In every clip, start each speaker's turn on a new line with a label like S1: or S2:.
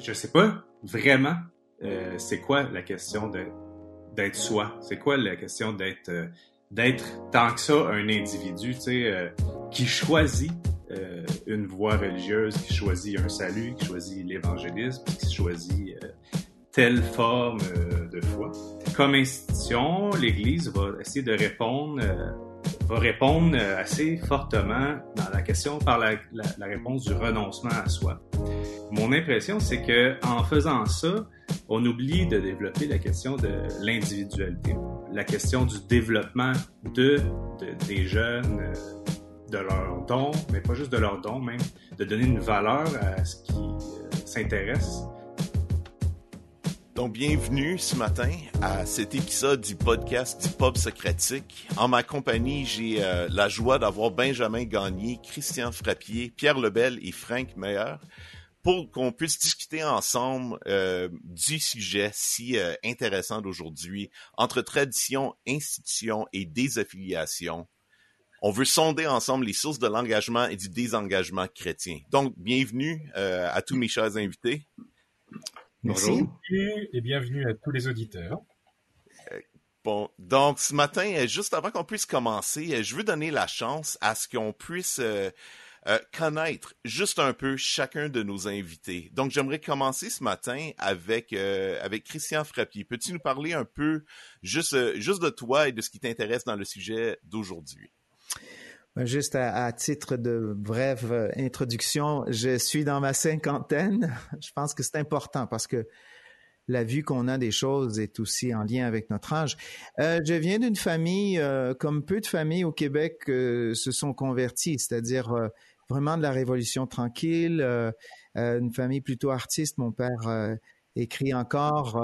S1: je sais pas vraiment euh, c'est quoi la question d'être soi. C'est quoi la question d'être euh, tant que ça un individu, euh, qui choisit une voie religieuse, qui choisit un salut, qui choisit l'évangélisme, qui choisit telle forme de foi. Comme institution, l'Église va essayer de répondre va répondre assez fortement dans la question par la, réponse du renoncement à soi. Mon impression, c'est que en faisant ça, on oublie de développer la question de l'individualité, la question du développement de, des jeunes, euh, de leurs dons, mais pas juste de leurs dons même, de donner une valeur à ce qui euh, s'intéresse.
S2: Donc, bienvenue ce matin à cet épisode du podcast du Pub Socratique. En ma compagnie, j'ai euh, la joie d'avoir Benjamin Gagné, Christian Frappier, Pierre Lebel et Frank Meyer pour qu'on puisse discuter ensemble euh, du sujet si euh, intéressant d'aujourd'hui entre tradition, institution et désaffiliation. On veut sonder ensemble les sources de l'engagement et du désengagement chrétien. Donc, bienvenue euh, à tous mes chers invités.
S3: Merci et bienvenue à tous les auditeurs.
S2: Bon, donc ce matin, juste avant qu'on puisse commencer, je veux donner la chance à ce qu'on puisse euh, connaître juste un peu chacun de nos invités. Donc, j'aimerais commencer ce matin avec euh, avec Christian Frappier. Peux-tu nous parler un peu juste euh, juste de toi et de ce qui t'intéresse dans le sujet d'aujourd'hui?
S4: Ben, juste à, titre de brève introduction, je suis dans ma cinquantaine. Je pense que c'est important parce que la vue qu'on a des choses est aussi en lien avec notre âge. je viens d'une famille, comme peu de familles au Québec se sont converties, c'est-à-dire vraiment de la révolution tranquille, euh, euh, une famille plutôt artiste. Mon père euh, écrit encore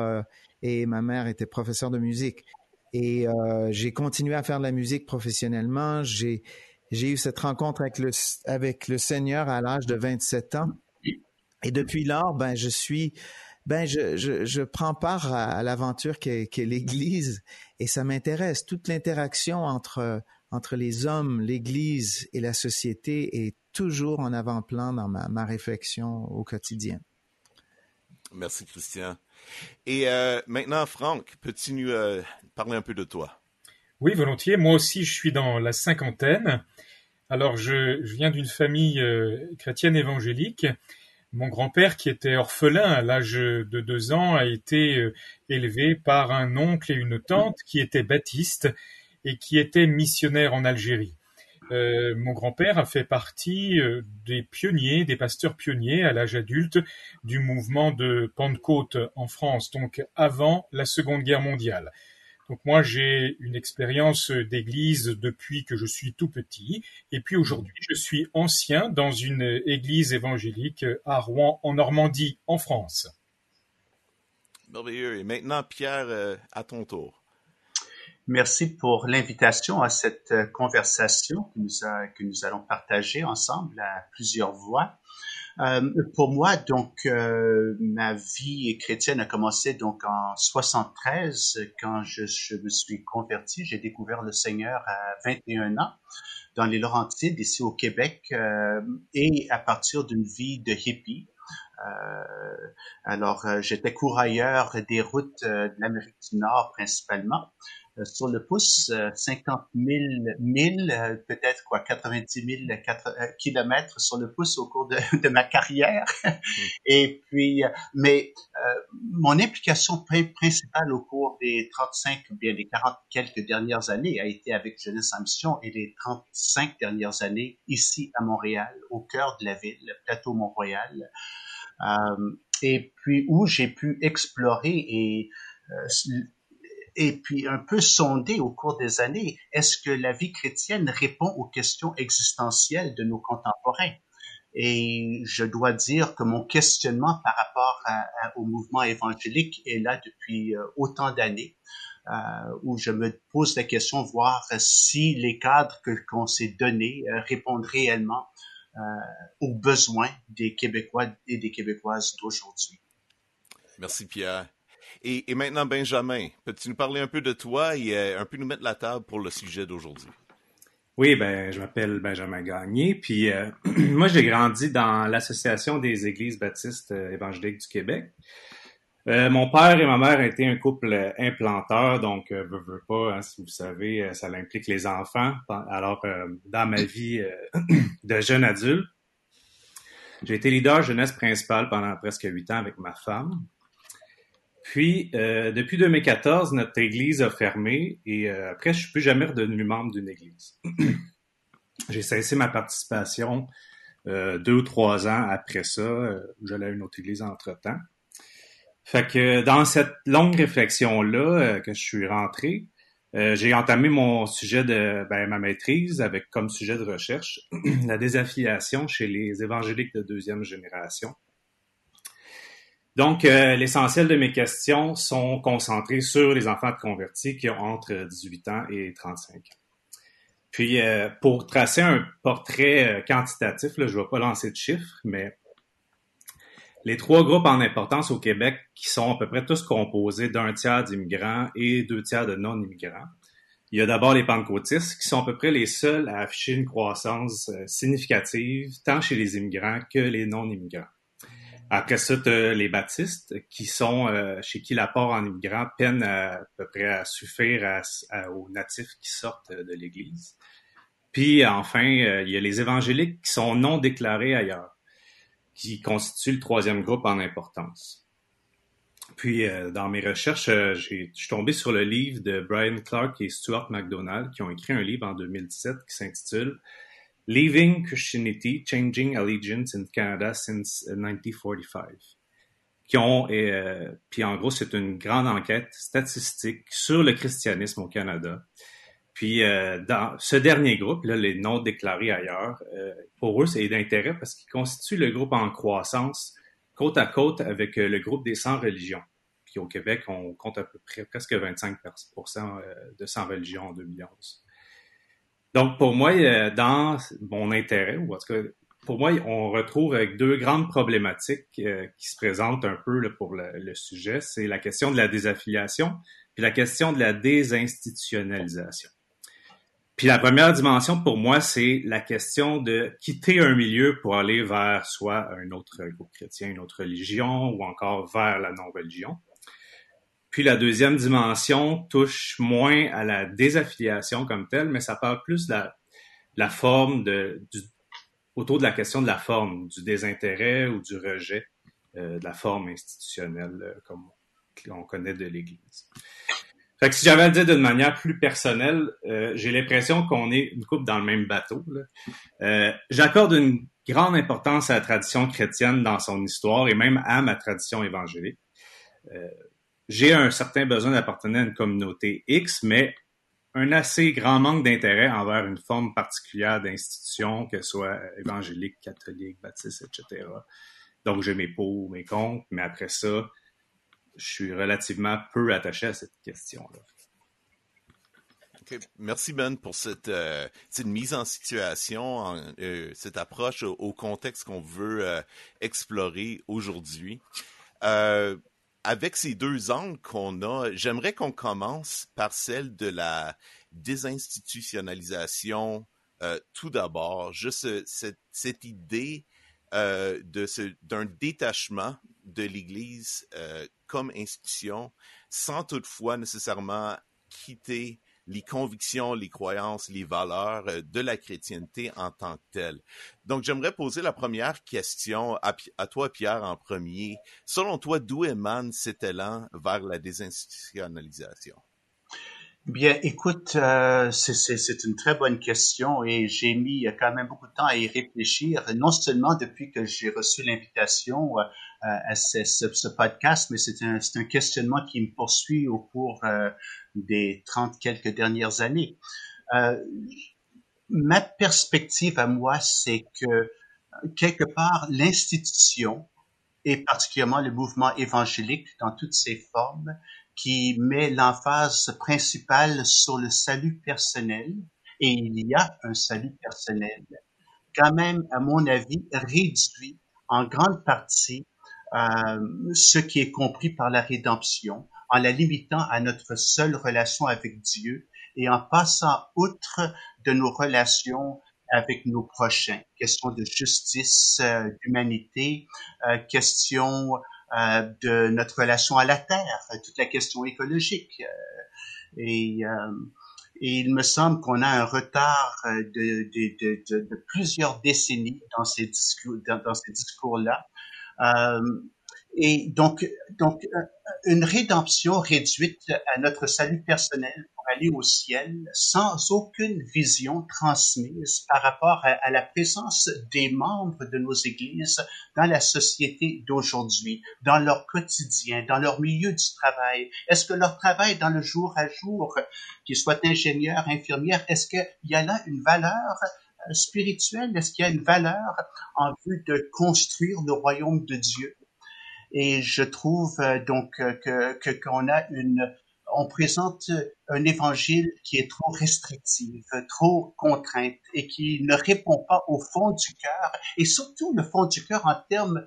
S4: et ma mère était professeure de musique. Et j'ai continué à faire de la musique professionnellement. J'ai j'ai eu cette rencontre avec le Seigneur à l'âge de 27 ans. Et depuis lors, ben je suis ben je, je, prends part à, l'aventure qu'est qu l'Église et ça m'intéresse. Toute l'interaction entre entre les hommes, l'Église et la société est toujours en avant-plan dans ma, réflexion au quotidien.
S2: Merci, Christian. Et euh, maintenant, Franck, peux-tu nous euh, parler un peu de toi?
S3: Oui, volontiers. Moi aussi, je suis dans la cinquantaine. Alors, je, viens d'une famille euh, chrétienne évangélique. Mon grand-père, qui était orphelin à l'âge de deux ans, a été élevé par un oncle et une tante qui étaient baptistes et qui étaient missionnaires en Algérie. Euh, mon grand-père a fait partie euh, des pionniers, des pasteurs pionniers à l'âge adulte du mouvement de Pentecôte en France, donc avant la Seconde Guerre mondiale. Donc moi j'ai une expérience d'église depuis que je suis tout petit et puis aujourd'hui je suis ancien dans une église évangélique à Rouen en Normandie en France.
S2: Merveilleux. Et maintenant Pierre, euh, à ton tour.
S5: Merci pour l'invitation à cette euh, conversation que nous, que nous allons partager ensemble à plusieurs voix. Euh, pour moi, donc, euh, ma vie chrétienne a commencé donc en 73 quand je, me suis converti. J'ai découvert le Seigneur à 21 ans dans les Laurentides, ici au Québec, euh, et à partir d'une vie de hippie. Alors, j'étais courailleur des routes de l'Amérique du Nord principalement. Euh, sur le pouce, 50 000 000, peut-être quoi, 90 000 kilomètres sur le pouce au cours de, de ma carrière. Hmm. Et puis, euh, mais euh, mon implication principale au cours des 35 ou bien des 40 quelques dernières années a été avec Jeunesse en Mission et les 35 dernières années ici à Montréal, au cœur de la ville, le plateau Mont-Royal. Euh, et puis où j'ai pu explorer et et puis un peu sonder au cours des années, est-ce que la vie chrétienne répond aux questions existentielles de nos contemporains? Et je dois dire que mon questionnement par rapport au mouvement évangélique est là depuis euh, autant d'années, euh, où je me pose la question, voir si les cadres que qu'on s'est donnés euh, répondent réellement aux besoins des Québécois et des Québécoises d'aujourd'hui.
S2: Merci Pierre. Et, maintenant, Benjamin, peux-tu nous parler un peu de toi et euh, un peu nous mettre la table pour le sujet d'aujourd'hui?
S1: Oui, ben je m'appelle Benjamin Gagné, puis euh, moi j'ai grandi dans l'association des Églises baptistes euh, évangéliques du Québec. Mon père et ma mère étaient un couple implanteur, donc euh, veux, pas, hein, si vous savez, ça implique les enfants. Alors dans ma vie de jeune adulte, j'ai été leader jeunesse principal pendant presque huit ans avec ma femme. Puis, euh, depuis 2014, notre église a fermé et euh, après, je suis plus jamais redevenu membre d'une église. J'ai cessé ma participation euh, deux ou trois ans après ça. Euh, J'allais à une autre église entre-temps. Fait que dans cette longue réflexion-là euh, que je suis rentré, euh, j'ai entamé mon sujet de ben, ma maîtrise avec comme sujet de recherche la désaffiliation chez les évangéliques de deuxième génération. Donc, euh, l'essentiel de mes questions sont concentrées sur les enfants convertis qui ont entre 18 ans et 35 ans. Puis, euh, pour tracer un portrait euh, quantitatif, là, je ne vais pas lancer de chiffres, mais les trois groupes en importance au Québec qui sont à peu près tous composés d'un tiers d'immigrants et deux tiers de non-immigrants. Il y a d'abord les pentecôtistes qui sont à peu près les seuls à afficher une croissance significative tant chez les immigrants que les non-immigrants. Après ça, tu les baptistes qui sont euh, chez qui l'apport en immigrants peine à, peu près à suffire aux natifs qui sortent de l'Église. Puis enfin, euh, il y a les évangéliques qui sont non déclarés ailleurs, qui constituent le troisième groupe en importance. Puis euh, dans mes recherches, euh, je suis tombé sur le livre de Brian Clark et Stuart McDonald qui ont écrit un livre en 2017 qui s'intitule Leaving Christianity, Changing Allegiance in Canada since 1945. Uh, qui ont, euh, puis en gros, c'est une grande enquête statistique sur le christianisme au Canada. Puis euh, dans ce dernier groupe, là, les non déclarés ailleurs, euh, pour eux, c'est d'intérêt parce qu'ils constituent le groupe en croissance côte à côte avec euh, le groupe des 100 religions. Puis au Québec, on compte à peu près presque 25 euh, de 100 religions en 2011. Donc, pour moi, euh, dans mon intérêt, ou en tout cas, pour moi, on retrouve avec deux grandes problématiques euh, qui se présentent un peu pour le sujet. C'est la question de la désaffiliation, puis la question de la désinstitutionnalisation. Puis la première dimension pour moi, c'est la question de quitter un milieu pour aller vers soit un autre groupe chrétien, une autre religion, ou encore vers la non-religion. Puis la deuxième dimension touche moins à la désaffiliation comme telle, mais ça parle plus de la, la forme de, du, autour de la question de la forme, du désintérêt ou du rejet euh, de la forme institutionnelle euh, comme on connaît de l'Église. Fait que si j'avais à le dire d'une manière plus personnelle, euh, j'ai l'impression qu'on est une coupe dans le même bateau. Euh, J'accorde une grande importance à la tradition chrétienne dans son histoire et même à ma tradition évangélique. J'ai un certain besoin d'appartenir à une communauté X, mais un assez grand manque d'intérêt envers une forme particulière d'institution, que soit évangélique, catholique, baptiste, etc. Donc, j'ai mes pour, mes contre, mais après ça, je suis relativement peu attaché à cette question-là.
S2: Merci Ben pour cette, euh, mise en situation, euh, cette approche au, au contexte qu'on veut euh, explorer aujourd'hui. Avec ces deux angles qu'on a, j'aimerais qu'on commence par celle de la désinstitutionnalisation euh, tout d'abord. Juste cette, cette idée euh, d'un détachement de l'Église euh, comme institution, sans toutefois nécessairement quitter les convictions, les croyances, les valeurs de la chrétienté en tant que telle. Donc, j'aimerais poser la première question à, toi, Pierre, en premier. Selon toi, d'où émane cet élan vers la désinstitutionnalisation?
S5: Bien, écoute, euh, c'est une très bonne question et j'ai mis quand même beaucoup de temps à y réfléchir, non seulement depuis que j'ai reçu l'invitation à ce, ce, podcast, mais c'est un, un, questionnement qui me poursuit au cours euh, des trente quelques dernières années. Euh, ma perspective à moi, c'est que quelque part, l'institution, et particulièrement le mouvement évangélique dans toutes ses formes, qui met l'emphase principale sur le salut personnel, et il y a un salut personnel, quand même, à mon avis, réduit en grande partie ce qui est compris par la rédemption, en la limitant à notre seule relation avec Dieu et en passant outre de nos relations avec nos prochains. Question de justice, euh, d'humanité, euh, question euh, de notre relation à la Terre, toute la question écologique. et, et il me semble qu'on a un retard de, de, de, de, plusieurs décennies dans ces discours, dans ces discours-là. Et donc, donc, euh, une rédemption réduite à notre salut personnel pour aller au ciel sans aucune vision transmise par rapport à, la présence des membres de nos églises dans la société d'aujourd'hui, dans leur quotidien, dans leur milieu du travail. Est-ce que leur travail dans le jour à jour, qu'ils soient ingénieurs, infirmières, est-ce qu'il y a là une valeur euh, spirituelle? Est-ce qu'il y a une valeur en vue de construire le royaume de Dieu? Et je trouve euh, donc euh, que qu'on a une on présente un évangile qui est trop restrictif, trop contrainte et qui ne répond pas au fond du cœur et surtout le fond du cœur en termes euh,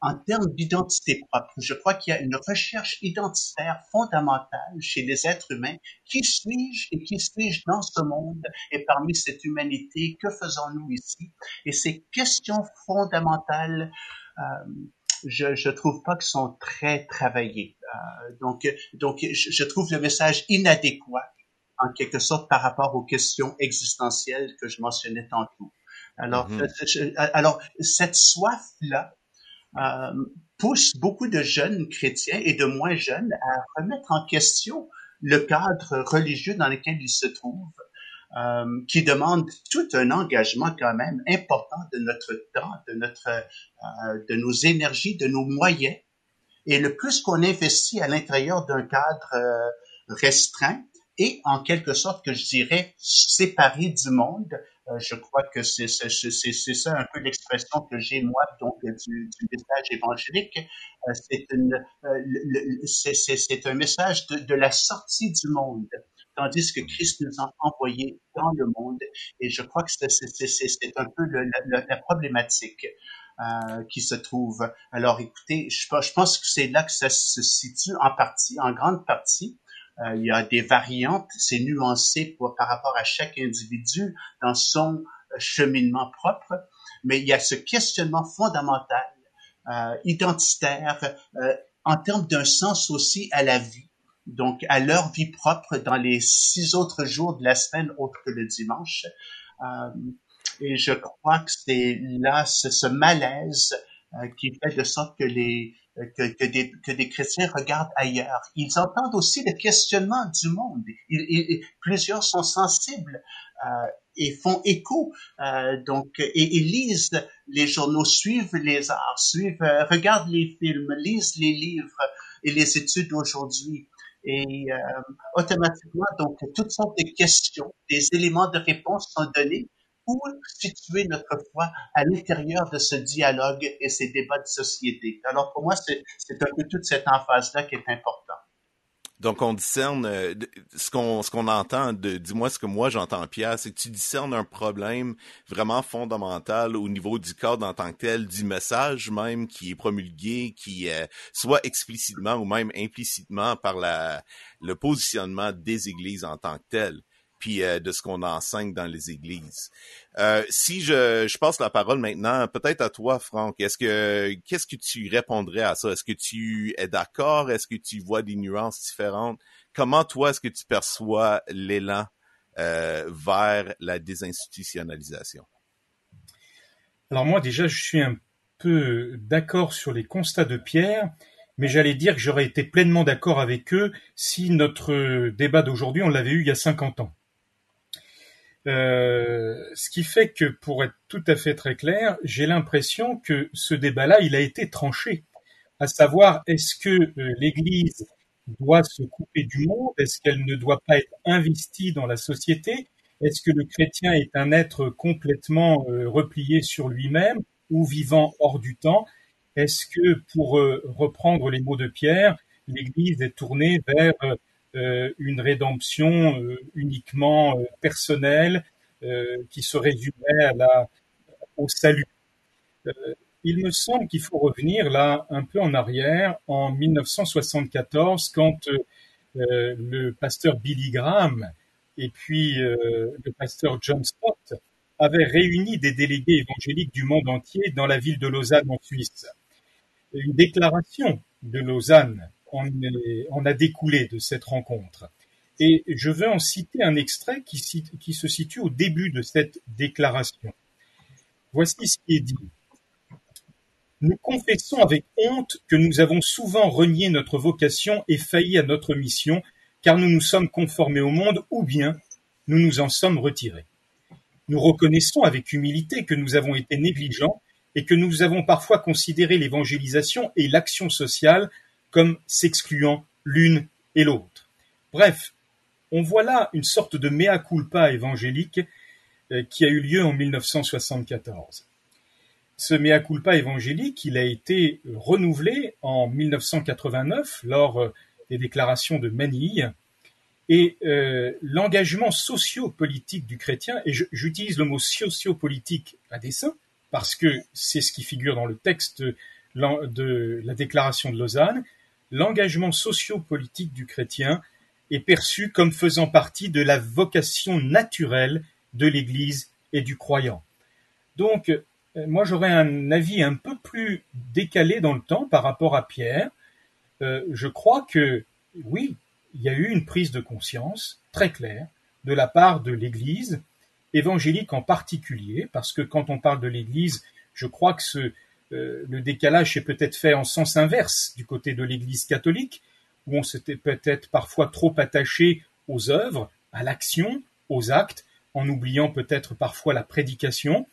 S5: en termes d'identité propre. Je crois qu'il y a une recherche identitaire fondamentale chez les êtres humains. Qui suis-je et qui suis-je dans ce monde et parmi cette humanité? Que faisons-nous ici? Et ces questions fondamentales euh, je, je trouve pas qu'ils sont très travaillés. Euh, donc, donc je, je, trouve le message inadéquat en quelque sorte par rapport aux questions existentielles que je mentionnais tantôt. Alors, mm-hmm. alors cette soif-là euh, pousse beaucoup de jeunes chrétiens et de moins jeunes à remettre en question le cadre religieux dans lequel ils se trouvent euh, qui demande tout un engagement quand même important de notre temps, de notre, euh, de nos énergies, de nos moyens. Et le plus qu'on investit à l'intérieur d'un cadre euh, restreint et en quelque sorte que je dirais séparé du monde, euh, je crois que c'est ça un peu l'expression que j'ai moi donc du, du message évangélique. c'est une c'est un message de, de la sortie du monde tandis que Christ nous a envoyés dans le monde. Et je crois que c'est un peu le, la problématique euh, qui se trouve. Alors écoutez, je, je pense que c'est là que ça se situe en partie, en grande partie. Euh, il y a des variantes, c'est nuancé par rapport à chaque individu dans son cheminement propre, mais il y a ce questionnement fondamental, euh, identitaire, euh, en termes d'un sens aussi à la vie donc à leur vie propre dans les six autres jours de la semaine autre que le dimanche. Euh, et je crois que c'est là ce, malaise euh, qui fait de sorte que les que, que, des, que des chrétiens regardent ailleurs. Ils entendent aussi le questionnement du monde. Ils, plusieurs sont sensibles euh, et font écho. Euh, donc, et, et, lisent les journaux, suivent les arts, suivent, euh, regardent les films, lisent les livres et les études aujourd'hui. Et euh, automatiquement, donc, toutes sortes de questions, des éléments de réponse sont donnés pour situer notre foi à l'intérieur de ce dialogue et ces débats de société. Alors, pour moi, c'est un peu toute cette emphase-là qui est importante.
S2: Donc on discerne euh, ce qu'on entend dis-moi ce que moi j'entends Pierre, c'est que tu discernes un problème vraiment fondamental au niveau du cadre en tant que tel, du message même qui est promulgué, qui est soit explicitement ou même implicitement par le positionnement des églises en tant que telles puis euh, de ce qu'on enseigne dans les églises. Euh, si je, je passe la parole maintenant, peut-être à toi, Franck, est-ce que qu'est-ce que tu répondrais à ça? Est-ce que tu es d'accord? Est-ce que tu vois des nuances différentes? Comment toi est-ce que tu perçois l'élan euh, vers la désinstitutionnalisation?
S3: Alors moi déjà, je suis un peu d'accord sur les constats de Pierre, mais j'allais dire que j'aurais été pleinement d'accord avec eux si notre débat d'aujourd'hui, on l'avait eu il y a 50 ans. Euh, ce qui fait que, pour être tout à fait très clair, j'ai l'impression que ce débat-là, il a été tranché. À savoir, est-ce que euh, l'Église doit se couper du monde? Est-ce qu'elle ne doit pas être investie dans la société? Est-ce que le chrétien est un être complètement euh, replié sur lui-même ou vivant hors du temps? Est-ce que, pour reprendre les mots de Pierre, l'Église est tournée vers une rédemption euh, uniquement euh, personnelle qui se résumerait à la, au salut. il me semble qu'il faut revenir là un peu en arrière, en 1974, quand le pasteur Billy Graham et puis le pasteur John Stott avaient réuni des délégués évangéliques du monde entier dans la ville de Lausanne en Suisse. Une déclaration de Lausanne en, a découlé de cette rencontre. Et je veux en citer un extrait qui, qui se situe au début de cette déclaration. Voici ce qui est dit. Nous confessons avec honte que nous avons souvent renié notre vocation et failli à notre mission, car nous nous sommes conformés au monde ou bien nous nous en sommes retirés. Nous reconnaissons avec humilité que nous avons été négligents et que nous avons parfois considéré l'évangélisation et l'action sociale comme s'excluant l'une et l'autre. Bref, on voit là une sorte de mea culpa évangélique euh, qui a eu lieu en 1974. Ce mea culpa évangélique, il a été renouvelé en 1989 lors euh, des déclarations de Manille, et euh, l'engagement socio-politique du chrétien, et j'utilise le mot socio-politique à dessein, parce que c'est ce qui figure dans le texte de la déclaration de Lausanne, l'engagement socio-politique du chrétien est perçu comme faisant partie de la vocation naturelle de l'Église et du croyant. Donc, euh, moi j'aurais un avis un peu plus décalé dans le temps par rapport à Pierre. Euh, je crois que oui, il y a eu une prise de conscience très claire de la part de l'Église, évangélique en particulier, parce que quand on parle de l'Église, je crois que ce, le décalage est peut-être fait en sens inverse du côté de l'Église catholique, où on s'était peut-être parfois trop attaché aux œuvres, à l'action, aux actes, en oubliant peut-être parfois la prédication.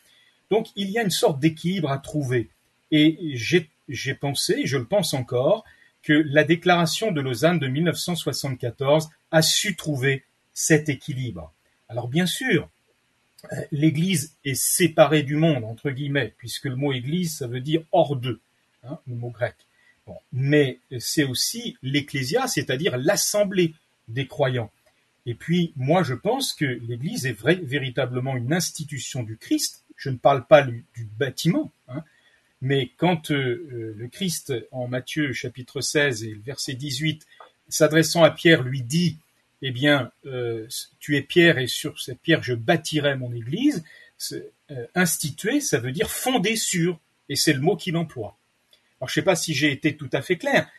S3: Donc il y a une sorte d'équilibre à trouver. Et j'ai pensé, je le pense encore, que la déclaration de Lausanne de 1974 a su trouver cet équilibre. Alors bien sûr, euh, l'Église est séparée du monde, entre guillemets, puisque le mot Église, ça veut dire hors d'eux, hein, le mot grec. Mais c'est aussi l'Ecclésia, c'est-à-dire l'assemblée des croyants. Et puis, moi, je pense que l'Église est véritablement une institution du Christ. Je ne parle pas du, bâtiment, hein, mais quand euh, euh, le Christ, en Matthieu chapitre 16 et le verset 18, s'adressant à Pierre, lui dit, eh bien, euh, tu es Pierre et sur cette pierre je bâtirai mon église, instituer, ça veut dire fonder sur, et c'est le mot qu'il emploie. Alors, je ne sais pas si j'ai été tout à fait clair,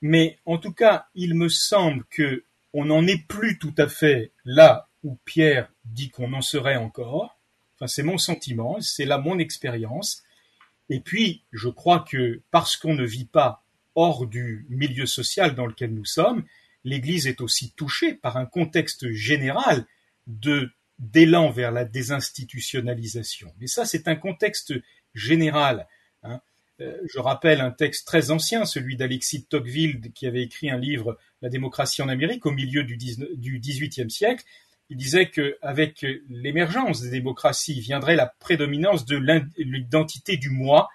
S3: mais en tout cas, il me semble que on n'en est plus tout à fait là où Pierre dit qu'on en serait encore. Enfin, c'est mon sentiment, c'est là mon expérience. Et puis, je crois que parce qu'on ne vit pas hors du milieu social dans lequel nous sommes, l'Église est aussi touchée par un contexte général d'élan vers la désinstitutionnalisation. Mais ça, c'est un contexte général. Hein. Euh, je rappelle un texte très ancien, celui d'Alexis Tocqueville, qui avait écrit un livre, La démocratie en Amérique, au milieu du XVIIIe siècle, il disait qu'avec l'émergence des démocraties viendrait la prédominance de l'identité du moi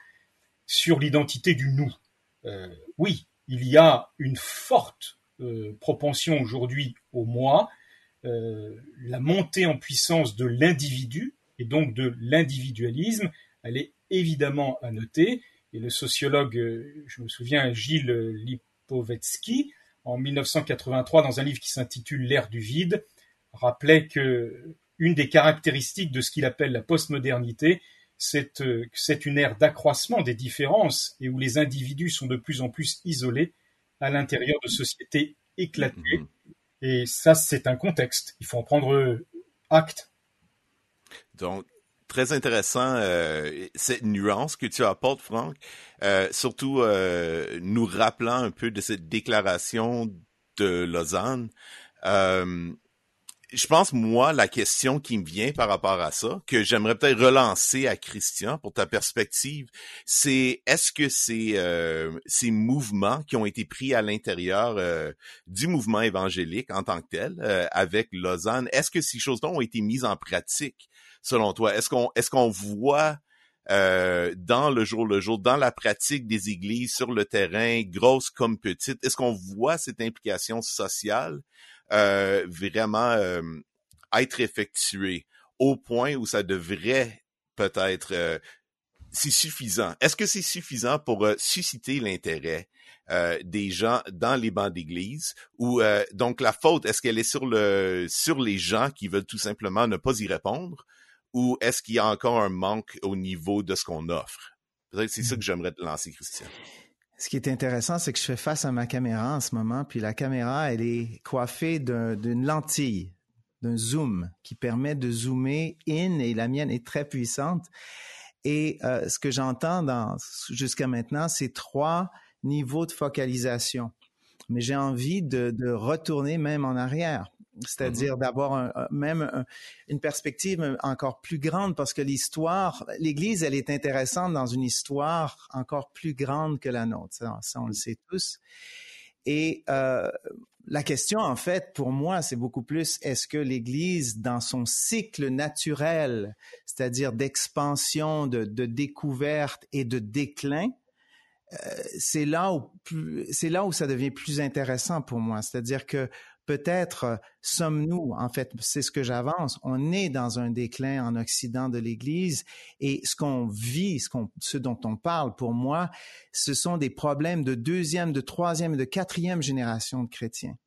S3: sur l'identité du nous. Euh, oui, il y a une forte euh, propension aujourd'hui au moi, euh, la montée en puissance de l'individu et donc de l'individualisme, elle est évidemment à noter. Et le sociologue, je me souviens, Gilles Lipovetsky, en 1983, dans un livre qui s'intitule L'ère du vide, rappelait que une des caractéristiques de ce qu'il appelle la postmodernité, euh, c'est une ère d'accroissement des différences et où les individus sont de plus en plus isolés à l'intérieur de sociétés éclatées. Mm-hmm. Et ça, c'est un contexte. Il faut en prendre acte.
S2: Donc, très intéressant euh, cette nuance que tu apportes, Franck. Euh, surtout nous rappelant un peu de cette déclaration de Lausanne je pense, moi, la question qui me vient par rapport à ça, que j'aimerais peut-être relancer à Christian pour ta perspective, c'est est-ce que ces, euh, ces mouvements qui ont été pris à l'intérieur euh, du mouvement évangélique en tant que tel, euh, avec Lausanne, est-ce que ces choses-là ont été mises en pratique, selon toi? Est-ce qu'on est-ce qu'on voit dans le jour le jour, dans la pratique des églises, sur le terrain, grosses comme petites, est-ce qu'on voit cette implication sociale euh, vraiment euh, être effectué au point où ça devrait peut-être euh, c'est suffisant. Est-ce que c'est suffisant pour euh, susciter l'intérêt euh, des gens dans les bancs d'église ou euh, donc la faute est-ce qu'elle est sur le sur les gens qui veulent tout simplement ne pas y répondre ou est-ce qu'il y a encore un manque au niveau de ce qu'on offre? Peut-être c'est ça que j'aimerais te lancer Christian.
S4: Ce qui est intéressant, c'est que je fais face à ma caméra en ce moment, puis la caméra, elle est coiffée d'une lentille, d'un zoom qui permet de zoomer in et la mienne est très puissante. Et euh, ce que j'entends jusqu'à maintenant, c'est trois niveaux de focalisation. Mais j'ai envie de, retourner même en arrière, c'est-à-dire mm-hmm. d'avoir même une perspective encore plus grande, parce que l'histoire, l'Église, elle est intéressante dans une histoire encore plus grande que la nôtre. Ça, ça on le sait tous. Et euh, la question, en fait, pour moi, c'est beaucoup plus est-ce que l'Église, dans son cycle naturel, c'est-à-dire d'expansion, de, découverte et de déclin, euh, c'est là où c'est là où ça devient plus intéressant pour moi. C'est-à-dire que peut-être euh, sommes-nous, en fait, c'est ce que j'avance, on est dans un déclin en Occident de l'Église et ce qu'on vit, ce, dont on parle pour moi, ce sont des problèmes de deuxième, de troisième et de quatrième génération de chrétiens.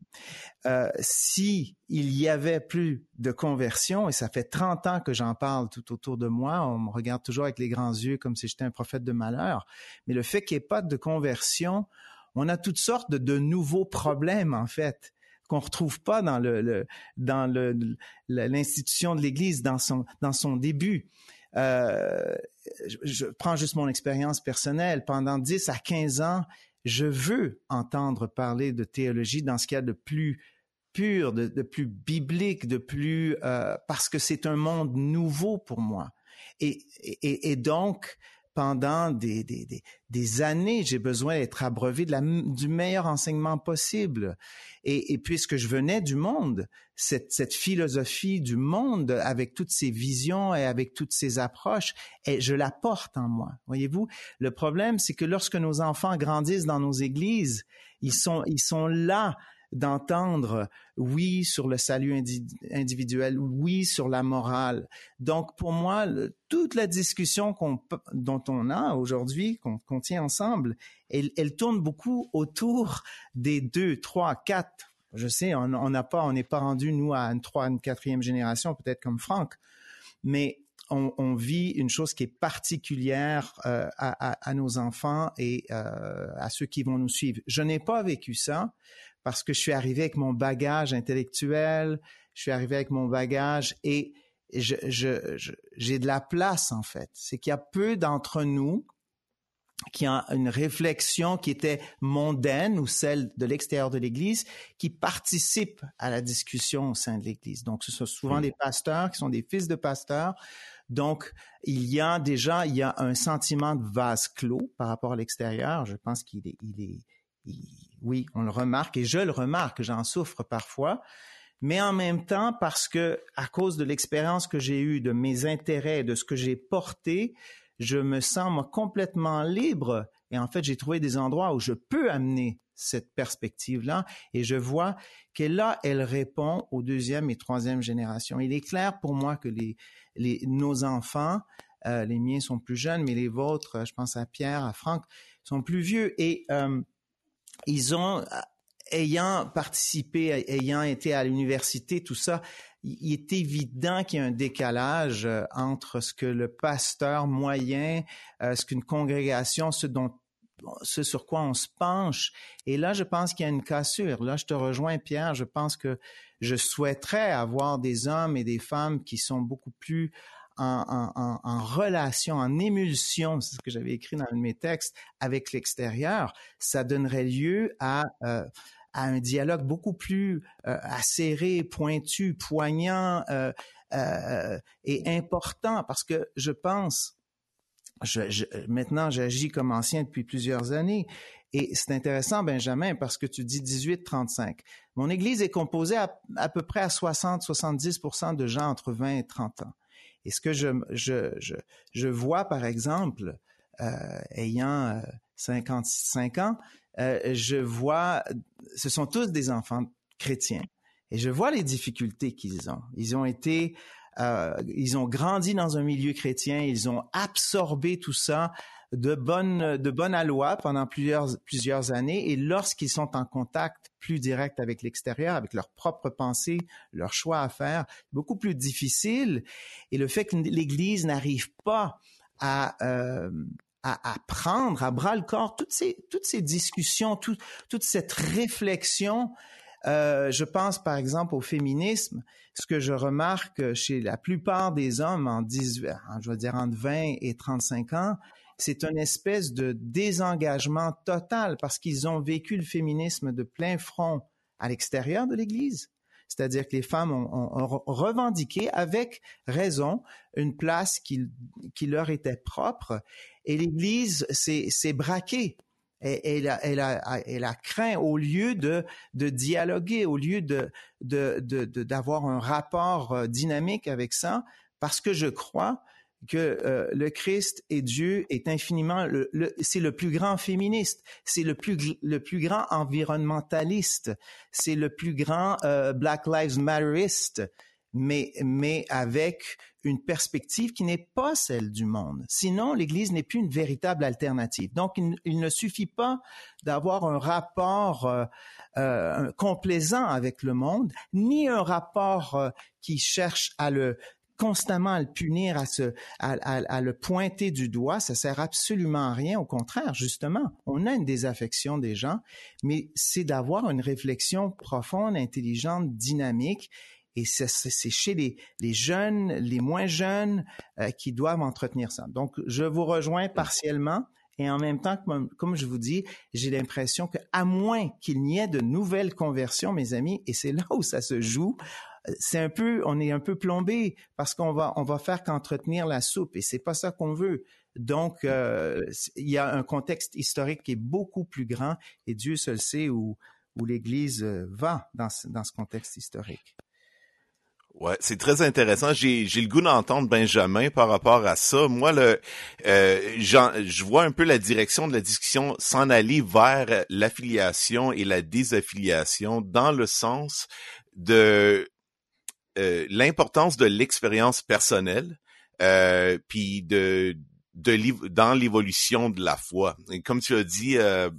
S4: Euh, si il y avait plus de conversion, et ça fait 30 ans que j'en parle tout autour de moi, on me regarde toujours avec les grands yeux comme si j'étais un prophète de malheur, mais le fait qu'il n'y ait pas de conversion, on a toutes sortes de nouveaux problèmes en fait qu'on retrouve pas dans le, dans l'institution de l'Église dans son dans son début. Euh, je, prends juste mon expérience personnelle. Pendant 10 à 15 ans, je veux entendre parler de théologie dans ce qu'il y a de plus pur, de, plus biblique, de plus euh, parce que c'est un monde nouveau pour moi. Et donc, pendant des, des, des, des années, j'ai besoin d'être abreuvé de la, du meilleur enseignement possible. Et, puisque je venais du monde, cette, cette philosophie du monde avec toutes ses visions et avec toutes ses approches, et je la porte en moi. Voyez-vous, le problème, c'est que lorsque nos enfants grandissent dans nos églises, ils sont, ils sont là d'entendre oui sur le salut individuel, oui sur la morale. Donc pour moi, toute la discussion dont on a aujourd'hui, qu'on tient ensemble, elle, tourne beaucoup autour des deux, trois, quatre. Je sais, on n'a pas, on n'est pas rendu nous à une trois, une quatrième génération, peut-être comme Franck, mais on, vit une chose qui est particulière euh, à, nos enfants et euh, à ceux qui vont nous suivre. Je n'ai pas vécu ça parce que je suis arrivé avec mon bagage intellectuel, je suis arrivé avec mon bagage et je, je, j'ai de la place en fait. C'est qu'il y a peu d'entre nous qui ont une réflexion qui était mondaine ou celle de l'extérieur de l'Église, qui participent à la discussion au sein de l'Église. Donc, ce sont souvent des pasteurs qui sont des fils de pasteurs. Donc, il y a déjà, il y a un sentiment de vase clos par rapport à l'extérieur. Je pense qu'il est, il est, oui, on le remarque et je le remarque, j'en souffre parfois, mais en même temps parce que à cause de l'expérience que j'ai eue, de mes intérêts, de ce que j'ai porté, je me sens moi complètement libre et en fait j'ai trouvé des endroits où je peux amener cette perspective-là et je vois qu'elle là, elle répond aux deuxième et troisième générations. Il est clair pour moi que les, les nos enfants, euh, les miens sont plus jeunes, mais les vôtres, je pense à Pierre, à Franck, sont plus vieux et euh, ils ont, ayant participé, ayant été à l'université, tout ça, il est évident qu'il y a un décalage euh, entre ce que le pasteur moyen, euh, ce qu'une congrégation, ce dont ce sur quoi on se penche. Et là, je pense qu'il y a une cassure. Là, je te rejoins, Pierre. Je pense que je souhaiterais avoir des hommes et des femmes qui sont beaucoup plus en, relation, en émulsion, c'est ce que j'avais écrit dans mes textes, avec l'extérieur, ça donnerait lieu à, euh, un dialogue beaucoup plus euh, acéré, pointu, poignant euh, et important, parce que je pense, maintenant j'agis comme ancien depuis plusieurs années, et c'est intéressant, Benjamin, parce que tu dis 18-35. Mon Église est composée à, à peu près à 60-70% de gens entre 20 et 30 ans. Et ce que je, je, je, je vois, par exemple, euh, ayant 55 euh, ans, euh, je vois, ce sont tous des enfants chrétiens. Et je vois les difficultés qu'ils ont. Ils ont été euh, ils ont grandi dans un milieu chrétien, ils ont absorbé tout ça de bonne de bonne loi pendant plusieurs plusieurs années et lorsqu'ils sont en contact plus direct avec l'extérieur, avec leurs propres pensées, leurs choix à faire, beaucoup plus difficile et le fait que l'Église n'arrive pas à euh, à, à, prendre à bras le corps toutes ces toutes ces discussions, toute cette réflexion euh, je pense par exemple au féminisme. Ce que je remarque chez la plupart des hommes en 18, je veux dire entre 20 et 35 ans, c'est une espèce de désengagement total parce qu'ils ont vécu le féminisme de plein front à l'extérieur de l'Église. C'est-à-dire que les femmes ont, revendiqué avec raison une place qui, leur était propre et l'Église s'est braquée elle, a, elle, a, craint au lieu de, dialoguer, au lieu de, d'avoir un rapport euh, dynamique avec ça, parce que je crois que euh, le Christ et Dieu est infiniment, le, c'est le plus grand féministe, c'est le plus le plus grand environnementaliste, c'est le plus grand euh, Black Lives Matteriste, mais mais avec une perspective qui n'est pas celle du monde. Sinon, l'Église n'est plus une véritable alternative. Donc, il, ne suffit pas d'avoir un rapport euh, euh, complaisant avec le monde, ni un rapport euh, qui cherche à le constamment à le punir, à, se, à, à, le pointer du doigt, ça sert absolument à rien. Au contraire, justement, on a une désaffection des gens, mais c'est d'avoir une réflexion profonde, intelligente, dynamique et c'est chez les, les, jeunes, les moins jeunes, euh, qui doivent entretenir ça. Donc, je vous rejoins partiellement. Et en même temps, comme, comme je vous dis, j'ai l'impression que à moins qu'il n'y ait de nouvelles conversions, mes amis, et c'est là où ça se joue, c'est un peu, on est un peu plombé parce qu'on va, on va faire qu'entretenir la soupe et c'est pas ça qu'on veut. Donc, euh, il y a un contexte historique qui est beaucoup plus grand et Dieu seul sait où, où l'Église va dans, dans ce contexte historique.
S2: Ouais, c'est très intéressant. J'ai, j'ai le goût d'entendre Benjamin par rapport à ça. Moi, le, euh, je vois un peu la direction de la discussion s'en aller vers l'affiliation et la désaffiliation dans le sens de euh, l'importance de l'expérience personnelle, euh, puis de, de dans l'évolution de la foi. Comme tu as dit, euh,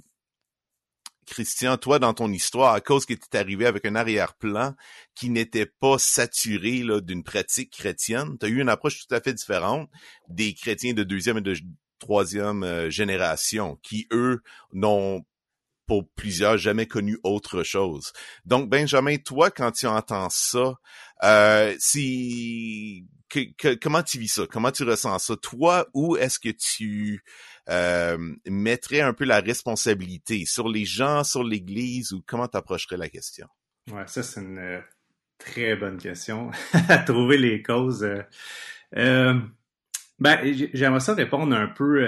S2: Christian, toi, dans ton histoire, à cause que tu es arrivé avec un arrière-plan qui n'était pas saturé d'une pratique chrétienne, tu as eu une approche tout à fait différente des chrétiens de deuxième et de troisième génération qui, eux, n'ont pour plusieurs jamais connu autre chose. Donc, Benjamin, toi, quand tu entends ça, euh, si comment tu vis ça? Comment tu ressens ça? Toi, où est-ce que tu euh, mettrais un peu la responsabilité? Sur les gens, sur l'Église, ou comment tu approcherais la question?
S1: Ouais, ça, c'est une euh, très bonne question. trouver les causes. Euh, euh ben, j'aimerais ça répondre un peu.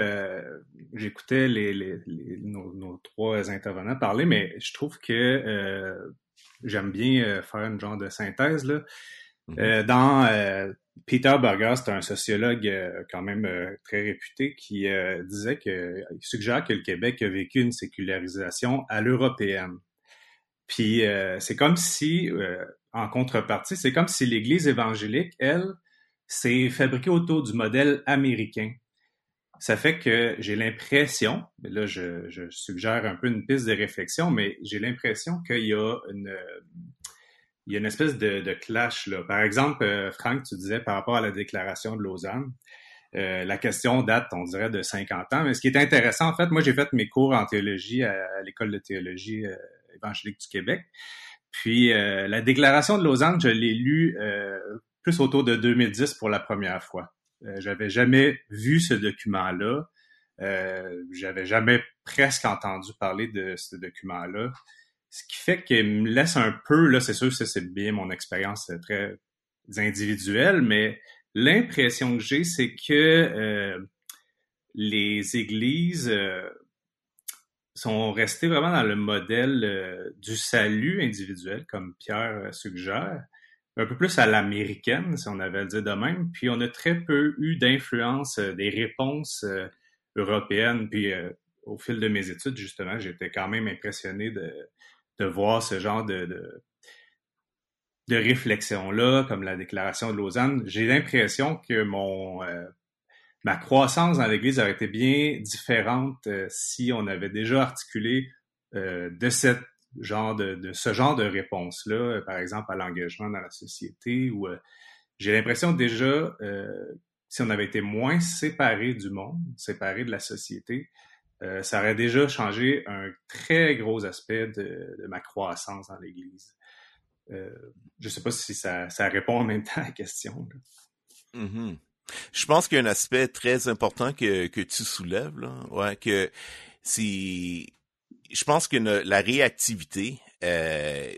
S1: J'écoutais les, les, nos, nos, trois intervenants parler, mais je trouve que j'aime bien faire une genre de synthèse là. Mm-hmm. dans Peter Berger, c'est un sociologue euh, quand même euh, très réputé qui euh, disait que il suggère que le Québec a vécu une sécularisation à l'européenne. Puis c'est comme si, en contrepartie, c'est comme si l'Église évangélique, elle, s'est fabriquée autour du modèle américain. Ça fait que j'ai l'impression, là je, suggère un peu une piste de réflexion, mais j'ai l'impression qu'il y a une il y a une espèce de, de clash. Là. Par exemple, euh, Franck, tu disais par rapport à la déclaration de Lausanne, euh, la question date, on dirait, de 50 ans. Mais ce qui est intéressant, en fait, moi, j'ai fait mes cours en théologie à, l'École de théologie euh, évangélique du Québec. Puis, la déclaration de Lausanne, je l'ai lue plus autour de 2010 pour la première fois. J'avais jamais vu ce document-là. J'avais jamais presque entendu parler de ce document-là. Ce qui fait qu'il me laisse un peu, là, c'est sûr, c'est bien mon expérience très individuelle, mais l'impression que j'ai, c'est que euh, les églises euh, sont restées vraiment dans le modèle euh, du salut individuel, comme Pierre suggère, un peu plus à l'américaine, si on avait à le dire de même. Puis on a très peu eu d'influence des réponses européennes. Puis au fil de mes études, justement, j'étais quand même impressionné de de voir ce genre de, de réflexion-là, comme la déclaration de Lausanne, j'ai l'impression que mon ma croissance dans l'Église aurait été bien différente si on avait déjà articulé de cette genre de, ce genre de réponse-là, par exemple à l'engagement dans la société, ou j'ai l'impression déjà si on avait été moins séparé du monde, séparé de la société, euh, ça aurait déjà changé un très gros aspect de, ma croissance dans l'Église. Euh, je ne sais pas si ça, répond en même temps à la question.
S2: Mm-hmm. Je pense qu'il y a un aspect très important que, que tu soulèves. Ouais, que c'est. Je pense que la réactivité euh,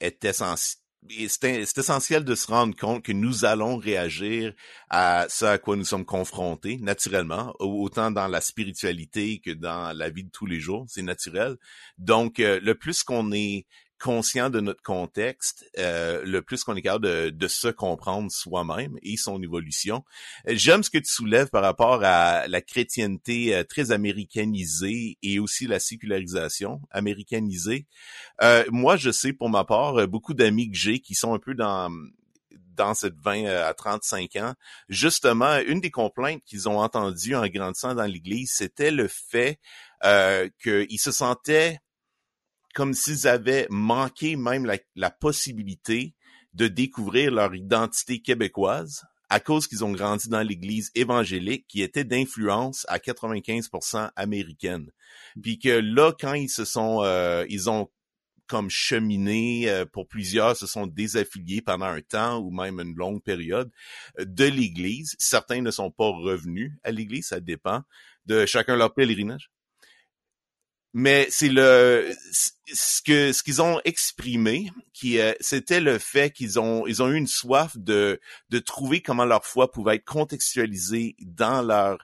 S2: est essentielle c'est essentiel de se rendre compte que nous allons réagir à ce à quoi nous sommes confrontés naturellement, autant dans la spiritualité que dans la vie de tous les jours, c'est naturel. Donc, euh, le plus qu'on est conscient de notre contexte, euh, le plus qu'on est capable de, se comprendre soi-même et son évolution. J'aime ce que tu soulèves par rapport à la chrétienté euh, très américanisée et aussi la sécularisation américanisée. Euh, moi, je sais pour ma part, beaucoup d'amis que j'ai qui sont un peu dans dans cette 20 à 35 ans, justement, une des complaintes qu'ils ont entendues en grandissant dans l'Église, c'était le fait qu'ils se sentaient comme s'ils avaient manqué même la, possibilité de découvrir leur identité québécoise à cause qu'ils ont grandi dans l'église évangélique qui était d'influence à 95% américaine. Puis que là, quand ils se sont, euh, ils ont comme cheminé euh, pour plusieurs se sont désaffiliés pendant un temps ou même une longue période euh, de l'Église. Certains ne sont pas revenus à l'Église, ça dépend de chacun leur pèlerinage mais c'est le ce que ce qu'ils ont exprimé qui euh, c'était le fait qu'ils ont ils ont eu une soif de de trouver comment leur foi pouvait être contextualisée dans leur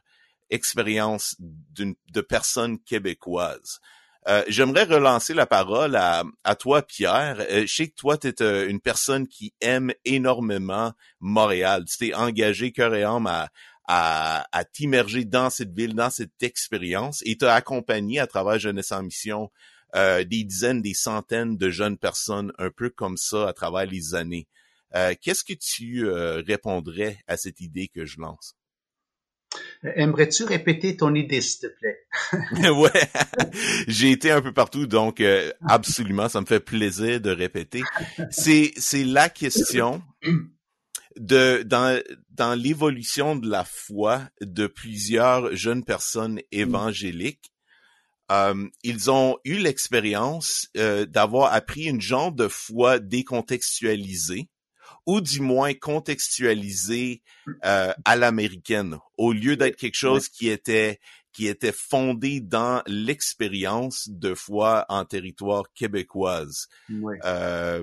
S2: expérience d'une de personnes québécoises. Euh, J'aimerais relancer la parole à, à toi, Pierre. Euh, je sais que toi, tu es euh, une personne qui aime énormément Montréal. Tu t'es engagé cœur et âme à, à, à t'immerger dans cette ville, dans cette expérience et t'as accompagné à travers Jeunesse en Mission euh, des dizaines, des centaines de jeunes personnes un peu comme ça à travers les années. Euh, Qu'est-ce que tu euh, répondrais à cette idée que je lance?
S5: Aimerais-tu répéter ton idée, s'il te plaît?
S2: ouais, j'ai été un peu partout, donc euh, absolument, ça me fait plaisir de répéter. C'est c'est la question de dans dans l'évolution de la foi de plusieurs jeunes personnes évangéliques, euh, ils ont eu l'expérience euh, d'avoir appris une genre de foi décontextualisée ou du moins contextualisée euh, à l'américaine, au lieu d'être quelque chose qui était qui était fondé dans l'expérience de foi en territoire québécoise. Euh,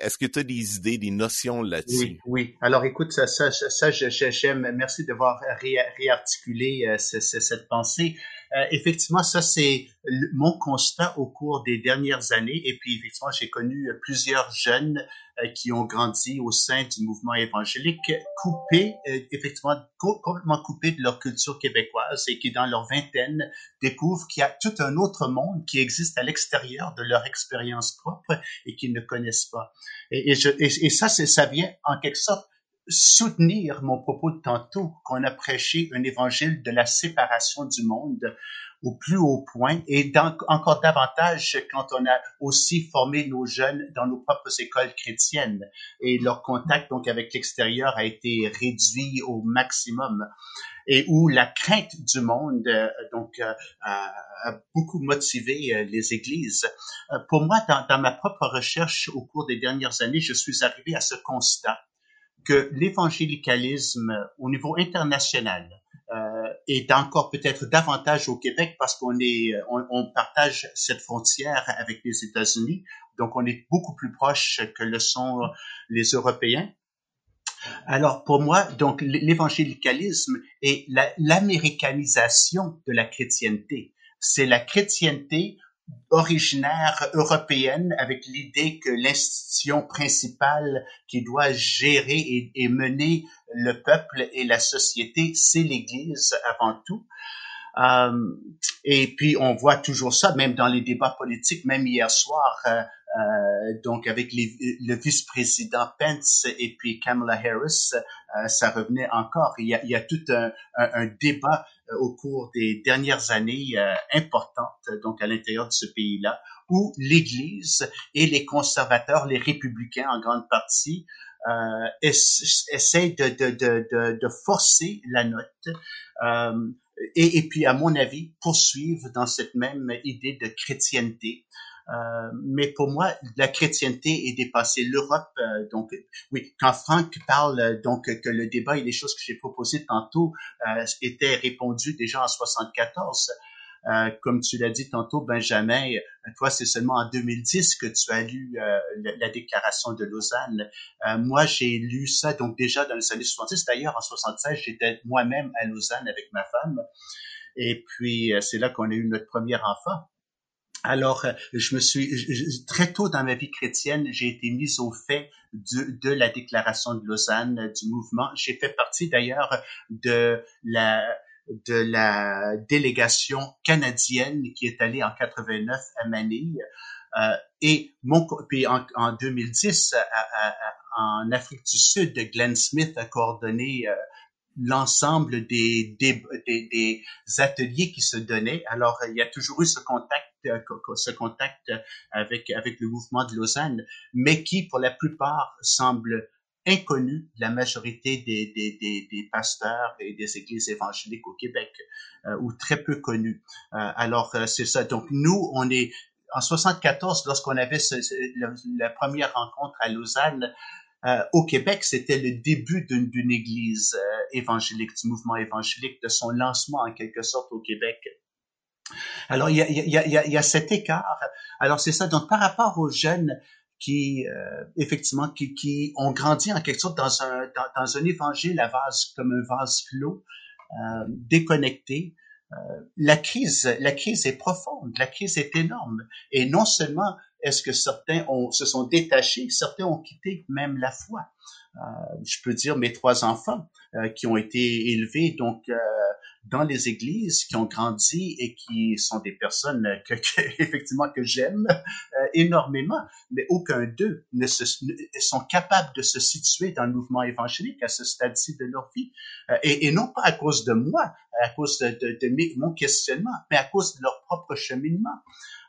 S2: Est-ce que tu as des idées, des notions là-dessus?
S5: Oui, oui. Alors écoute, ça, ça, ça j'aime. Merci d'avoir ré, réarticulé euh, cette pensée. Euh, effectivement, ça c'est mon constat au cours des dernières années. Et puis effectivement, j'ai connu plusieurs jeunes euh, qui ont grandi au sein du mouvement évangélique, coupés, euh, effectivement complètement coupés de leur culture québécoise et qui dans leur vingtaine découvrent qu'il y a tout un autre monde qui existe à l'extérieur de leur expérience propre et qu'ils ne connaissent pas. Et, ça, ça vient en quelque sorte soutenir mon propos de tantôt, qu'on a prêché un évangile de la séparation du monde au plus haut point et encore davantage quand on a aussi formé nos jeunes dans nos propres écoles chrétiennes. Et leur contact donc avec l'extérieur a été réduit au maximum et où la crainte du monde euh, donc euh, a, beaucoup motivé euh, les églises. Pour moi, dans, ma propre recherche au cours des dernières années, je suis arrivé à ce constat que l'évangélicalisme au niveau international est encore peut-être davantage au Québec parce qu'on est, on, partage cette frontière avec les États-Unis, donc on est beaucoup plus proche que le sont les Européens. Alors pour moi, donc l'évangélicalisme est l'américanisation de la chrétienté. C'est la chrétienté originaire européenne avec l'idée que l'institution principale qui doit gérer et, mener le peuple et la société, c'est l'Église avant tout. Euh, et puis on voit toujours ça, même dans les débats politiques, même hier soir, euh, donc avec les, le vice-président Pence et puis Kamala Harris, ça revenait encore. Il y a, il y a tout un, un, débat au cours des dernières années importantes, donc à l'intérieur de ce pays-là, où l'Église et les conservateurs, les républicains en grande partie, euh, essaie de, de, de, de, forcer la note euh, et, et, puis, à mon avis, poursuivre dans cette même idée de chrétienté. Euh, mais pour moi, la chrétienté est dépassée. L'Europe, euh, donc, oui, quand Franck parle donc que le débat et les choses que j'ai proposées tantôt euh, étaient répondues déjà en 74, euh, comme tu l'as dit tantôt, Benjamin, toi, c'est seulement en 2010 que tu as lu euh, la, déclaration de Lausanne. Euh, moi, j'ai lu ça donc déjà dans les années 70. D'ailleurs, en 76, j'étais moi-même à Lausanne avec ma femme. Et puis, c'est là qu'on a eu notre premier enfant. Alors, je me suis très tôt dans ma vie chrétienne, j'ai été mise au fait de, la déclaration de Lausanne, du mouvement. J'ai fait partie d'ailleurs de la délégation canadienne qui est allée en 89 à Manille. Euh, et puis en, en 2010, en Afrique du Sud, Glenn Smith a coordonné euh, l'ensemble des, des, des, ateliers qui se donnaient. Alors, il y a toujours eu ce contact, euh, ce contact avec, avec le mouvement de Lausanne, mais qui, pour la plupart, semble inconnu de la majorité des, des, des, des, pasteurs et des églises évangéliques au Québec, euh, ou très peu connu. Euh, alors, euh, c'est ça. Donc, nous, on est en 74, lorsqu'on avait ce, la, première rencontre à Lausanne, euh, au Québec, c'était le début d'une église évangélique, du mouvement évangélique, de son lancement en quelque sorte au Québec. Alors, il y a, y a, y a, y a cet écart. Alors, c'est ça. Donc, par rapport aux jeunes, qui euh, effectivement qui, qui, ont grandi en quelque sorte dans un dans, dans un évangile à vase comme un vase clos, euh, déconnecté. La crise la crise est profonde, la crise est énorme et non seulement est-ce que certains ont, se sont détachés, certains ont quitté même la foi. Euh, je peux dire mes trois enfants euh, qui ont été élevés donc euh, dans les églises, qui ont grandi et qui sont des personnes que, effectivement que j'aime énormément, mais aucun d'eux ne, se, sont capables de se situer dans le mouvement évangélique à ce stade-ci de leur vie, et, et, non pas à cause de moi, à cause de, de, de mon questionnement, mais à cause de leur propre cheminement.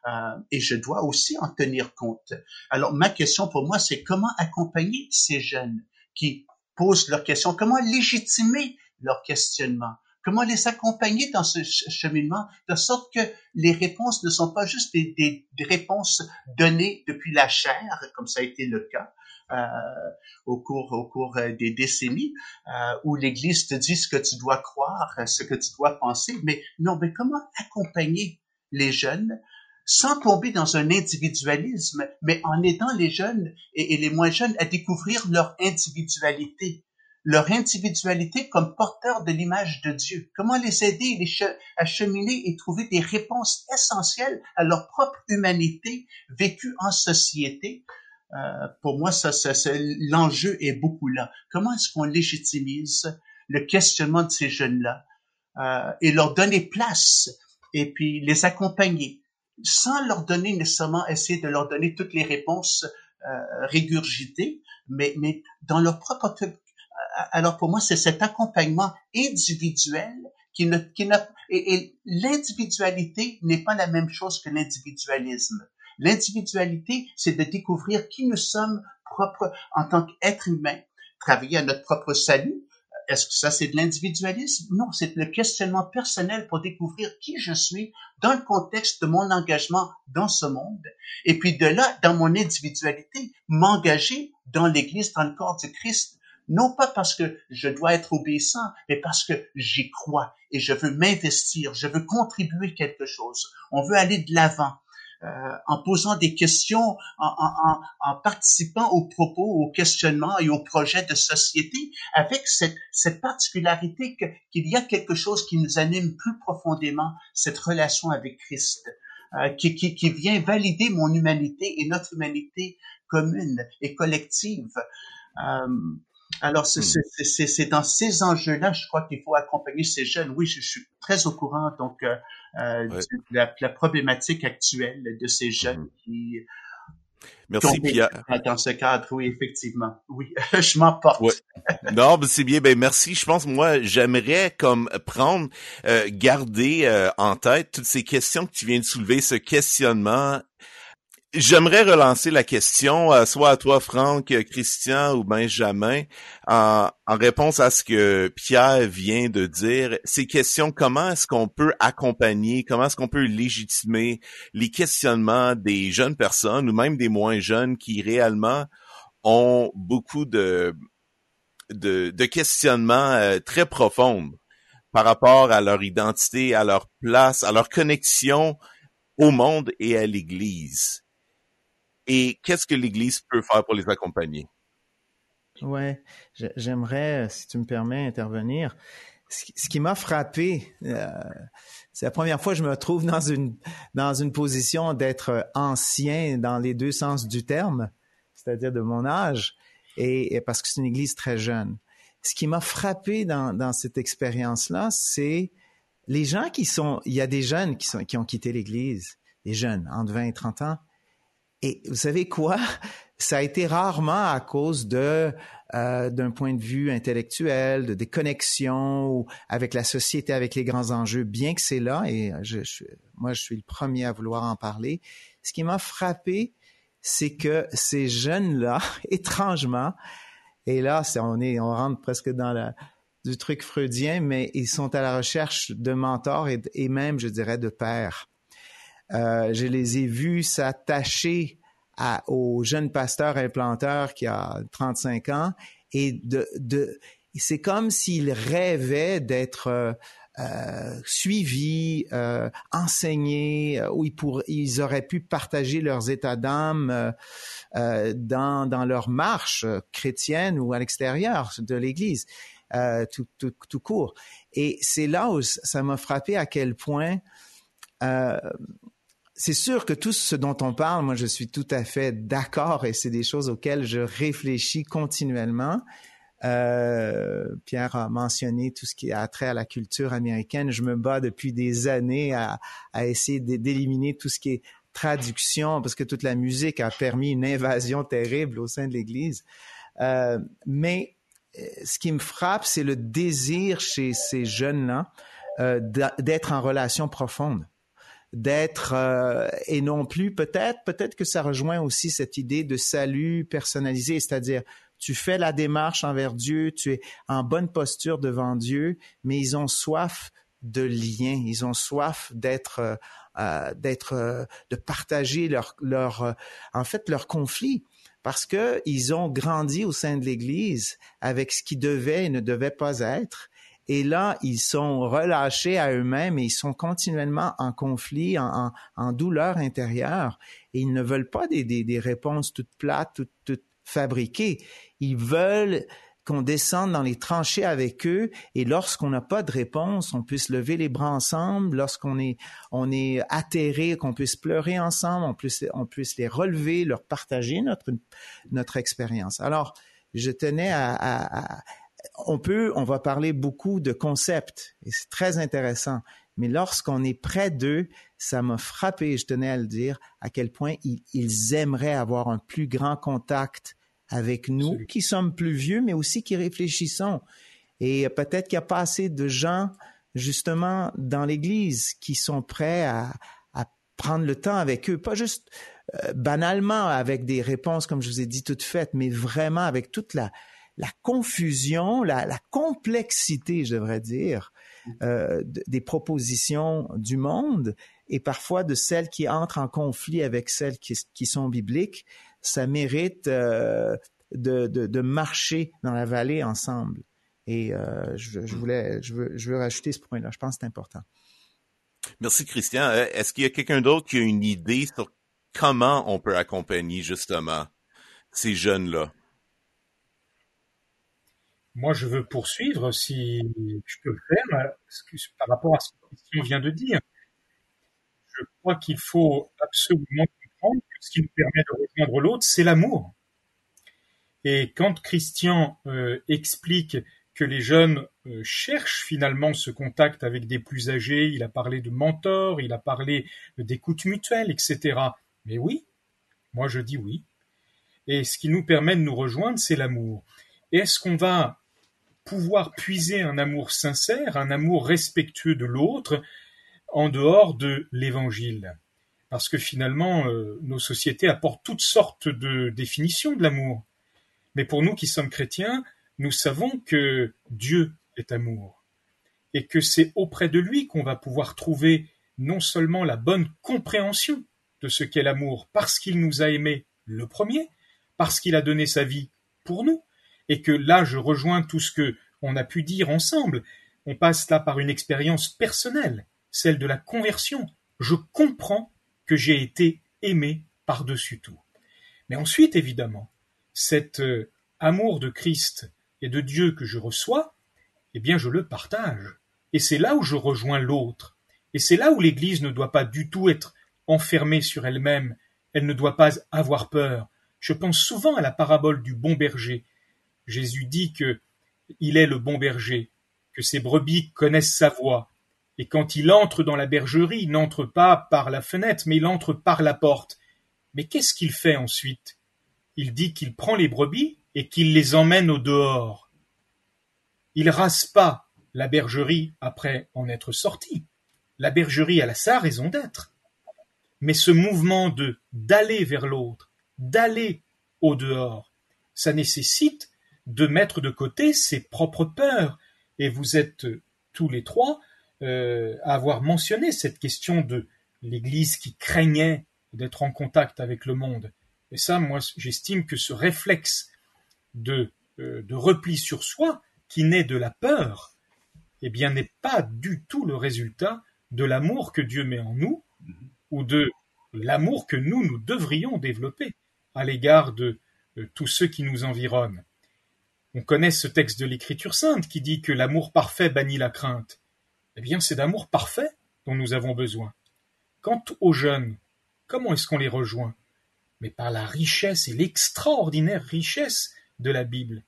S5: Euh, et je dois aussi en tenir compte. Alors, ma question pour moi, c'est comment accompagner ces jeunes qui posent leurs questions, comment légitimer leurs questionnements, comment les accompagner dans ce cheminement, de sorte que les réponses ne sont pas juste des, des, des réponses données depuis la chair, comme ça a été le cas, euh, au cours au cours euh, des décennies euh, où l'Église te dit ce que tu dois croire, ce que tu dois penser, mais non, mais comment accompagner les jeunes sans tomber dans un individualisme, mais en aidant les jeunes et, les moins jeunes à découvrir leur individualité, leur individualité comme porteurs de l'image de Dieu. Comment les aider à cheminer et trouver des réponses essentielles à leur propre humanité vécue en société? Euh, pour moi, ça, ça, l'enjeu est beaucoup là. Comment est-ce qu'on légitimise le questionnement de ces jeunes-là euh, et leur donner place et puis les accompagner sans leur donner nécessairement, essayer de leur donner toutes les réponses euh, régurgitées, mais, mais dans leur propre... Alors pour moi, c'est cet accompagnement individuel qui ne, qui n'a, et, et l'individualité n'est pas la même chose que l'individualisme. L'individualité, c'est de découvrir qui nous sommes propres en tant qu'être humain, travailler à notre propre salut, est-ce que ça, c'est de l'individualisme? Non, c'est le questionnement personnel pour découvrir qui je suis dans le contexte de mon engagement dans ce monde. Et puis de là, dans mon individualité, m'engager dans l'Église, dans le corps du Christ, non pas parce que je dois être obéissant, mais parce que j'y crois et je veux m'investir, je veux contribuer quelque chose. On veut aller de l'avant. Euh, en posant des questions, en, en, participant aux propos, aux questionnements et aux projets de société, avec cette, cette particularité qu'il y a quelque chose qui nous anime plus profondément, cette relation avec Christ. Euh, qui, qui, qui, vient valider mon humanité et notre humanité commune et collective. Euh, alors, hmm. c'est dans ces enjeux-là, je crois qu'il faut accompagner ces jeunes. Oui, je, suis très au courant donc euh, euh de la, la, problématique actuelle de ces jeunes hmm. qui
S2: Merci Pierre.
S5: Dans ce cadre, oui, effectivement. Oui, je m'emporte. Ouais.
S2: Non, ben c'est bien. Ben merci. Je pense moi, j'aimerais comme prendre, euh, garder euh, en tête toutes ces questions que tu viens de soulever, ce questionnement J'aimerais relancer la question, euh, soit à toi, Franck, Christian ou Benjamin, en, en, réponse à ce que Pierre vient de dire. Ces questions, comment est-ce qu'on peut accompagner, comment est-ce qu'on peut légitimer les questionnements des jeunes personnes ou même des moins jeunes qui réellement ont beaucoup de, de, de questionnements euh, très profonds par rapport à leur identité, à leur place, à leur connexion au monde et à l'Église? Et qu'est-ce que l'Église peut faire pour les accompagner?
S4: Ouais, j'aimerais, si tu me permets, intervenir. Ce qui m'a frappé, euh, c'est la première fois que je me trouve dans une dans une position d'être ancien dans les deux sens du terme, c'est-à-dire de mon âge, et, parce que c'est une Église très jeune. Ce qui m'a frappé dans, dans cette expérience-là, c'est les gens qui sont. Il y a des jeunes qui qui ont quitté l'Église, des jeunes entre 20 et 30 ans, et vous savez quoi? Ça a été rarement à cause de euh, d'un point de vue intellectuel, de des connexions avec la société, avec les grands enjeux, bien que c'est là, et je, moi je suis le premier à vouloir en parler. Ce qui m'a frappé, c'est que ces jeunes-là, étrangement, et là, on est, on rentre presque dans la, du truc freudien, mais ils sont à la recherche de mentors et, et même, je dirais, de pères. Euh, je les ai vus s'attacher au jeune pasteur implanteur qui a 35 ans et de, de c'est comme s'ils rêvaient d'être euh, euh suivis, euh, enseignés, où ils, pour, ils auraient pu partager leurs états d'âme euh, dans, dans leur marche chrétienne ou à l'extérieur de l'Église, tout, tout, tout, court. Et c'est là où ça m'a frappé à quel point c'est sûr que tout ce dont on parle, moi, je suis tout à fait d'accord et c'est des choses auxquelles je réfléchis continuellement. Euh, Pierre a mentionné tout ce qui a trait à la culture américaine. Je me bats depuis des années à, essayer d'éliminer tout ce qui est traduction parce que toute la musique a permis une invasion terrible au sein de l'Église. Euh, mais euh, ce qui me frappe, c'est le désir chez ces jeunes-là euh, d'être en relation profonde d'être euh, et non plus peut-être peut-être que ça rejoint aussi cette idée de salut personnalisé, c'est-à-dire tu fais la démarche envers Dieu, tu es en bonne posture devant Dieu, mais ils ont soif de lien, ils ont soif d'être euh, euh d'être euh, de partager leur leur en fait leur conflit parce que ils ont grandi au sein de l'Église avec ce qui devait et ne devait pas être et là, ils sont relâchés à eux-mêmes et ils sont continuellement en conflit, en, douleur intérieure. Et ils ne veulent pas des, des, réponses toutes plates, toutes, fabriquées. Ils veulent qu'on descende dans les tranchées avec eux et lorsqu'on n'a pas de réponse, on puisse lever les bras ensemble, lorsqu'on est, atterré, qu'on puisse pleurer ensemble, on puisse, les relever, leur partager notre, notre expérience. Alors, je tenais à, à, on peut, on va parler beaucoup de concepts et c'est très intéressant. Mais lorsqu'on est près d'eux, ça m'a frappé, je tenais à le dire, à quel point ils, aimeraient avoir un plus grand contact avec nous, qui sommes plus vieux, mais aussi qui réfléchissons. Et peut-être qu'il n'y a pas assez de gens, justement, dans l'Église qui sont prêts à, prendre le temps avec eux, pas juste euh, banalement avec des réponses, comme je vous ai dit, toutes faites, mais vraiment avec toute la, la confusion, la, la, complexité, je devrais dire, euh, des propositions du monde et parfois de celles qui entrent en conflit avec celles qui, qui sont bibliques, ça mérite euh, de, de, de, marcher dans la vallée ensemble. Et euh, je, je, voulais, je veux, je veux rajouter ce point-là. Je pense que c'est important.
S2: Merci, Christian. Est-ce qu'il y a quelqu'un d'autre qui a une idée sur comment on peut accompagner justement ces jeunes-là?
S3: Moi, je veux poursuivre, si je peux le faire, par rapport à ce Christian vient de dire. Je crois qu'il faut absolument comprendre que ce qui nous permet de rejoindre l'autre, c'est l'amour. Et quand Christian euh, explique que les jeunes euh, cherchent finalement ce contact avec des plus âgés, il a parlé de mentors, il a parlé d'écoute mutuelle, etc. Mais oui, Moi, je dis oui. Et ce qui nous permet de nous rejoindre, c'est l'amour. Est-ce qu'on va pouvoir puiser un amour sincère, un amour respectueux de l'autre, en dehors de l'évangile? Parce que finalement, euh, nos sociétés apportent toutes sortes de définitions de l'amour. Mais pour nous qui sommes chrétiens, nous savons que Dieu est amour et que c'est auprès de lui qu'on va pouvoir trouver non seulement la bonne compréhension de ce qu'est l'amour parce qu'il nous a aimés le premier, parce qu'il a donné sa vie pour nous, et que là je rejoins tout ce que on a pu dire ensemble. On passe là par une expérience personnelle, celle de la conversion. Je comprends que j'ai été aimé par-dessus tout. Mais ensuite, évidemment, cet euh, amour de Christ et de Dieu que je reçois, eh bien, je le partage. Et c'est là où je rejoins l'autre. Et c'est là où l'Église ne doit pas du tout être enfermée sur elle-même. Elle ne doit pas avoir peur. Je pense souvent à la parabole du bon berger. Jésus dit que il est le bon berger, que ses brebis connaissent sa voix. Et quand il entre dans la bergerie, il n'entre pas par la fenêtre, mais il entre par la porte. Mais qu'est-ce qu'il fait ensuite? Il dit qu'il prend les brebis et qu'il les emmène au dehors. Il rase pas la bergerie après en être sorti. La bergerie a sa raison d'être. Mais ce mouvement de d'aller vers l'autre, d'aller au dehors, ça nécessite de mettre de côté ses propres peurs. Et vous êtes tous les trois euh, à avoir mentionné cette question de l'Église qui craignait d'être en contact avec le monde. Et ça, moi, j'estime que ce réflexe de, euh, de repli sur soi, qui naît de la peur, eh bien, n'est pas du tout le résultat de l'amour que Dieu met en nous, mm-hmm. ou de l'amour que nous, nous devrions développer à l'égard de tous ceux qui nous environnent. On connaît ce texte de l'Écriture sainte qui dit que l'amour parfait bannit la crainte. Eh bien, c'est d'amour parfait dont nous avons besoin. Quant aux jeunes, comment est-ce qu'on les rejoint? Mais par la richesse et l'extraordinaire richesse de la Bible.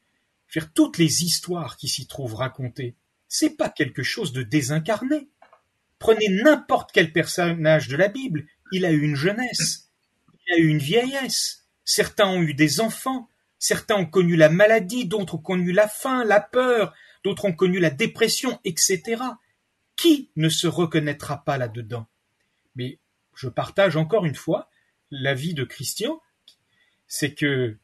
S3: Faire toutes les histoires qui s'y trouvent racontées, c'est pas quelque chose de désincarné. Prenez n'importe quel personnage de la Bible, il a eu une jeunesse, il a eu une vieillesse, certains ont eu des enfants, Certains ont connu la maladie, d'autres ont connu la faim, la peur, d'autres ont connu la dépression, etc. Qui ne se reconnaîtra pas là-dedans? Mais je partage encore une fois l'avis de Christian, c'est que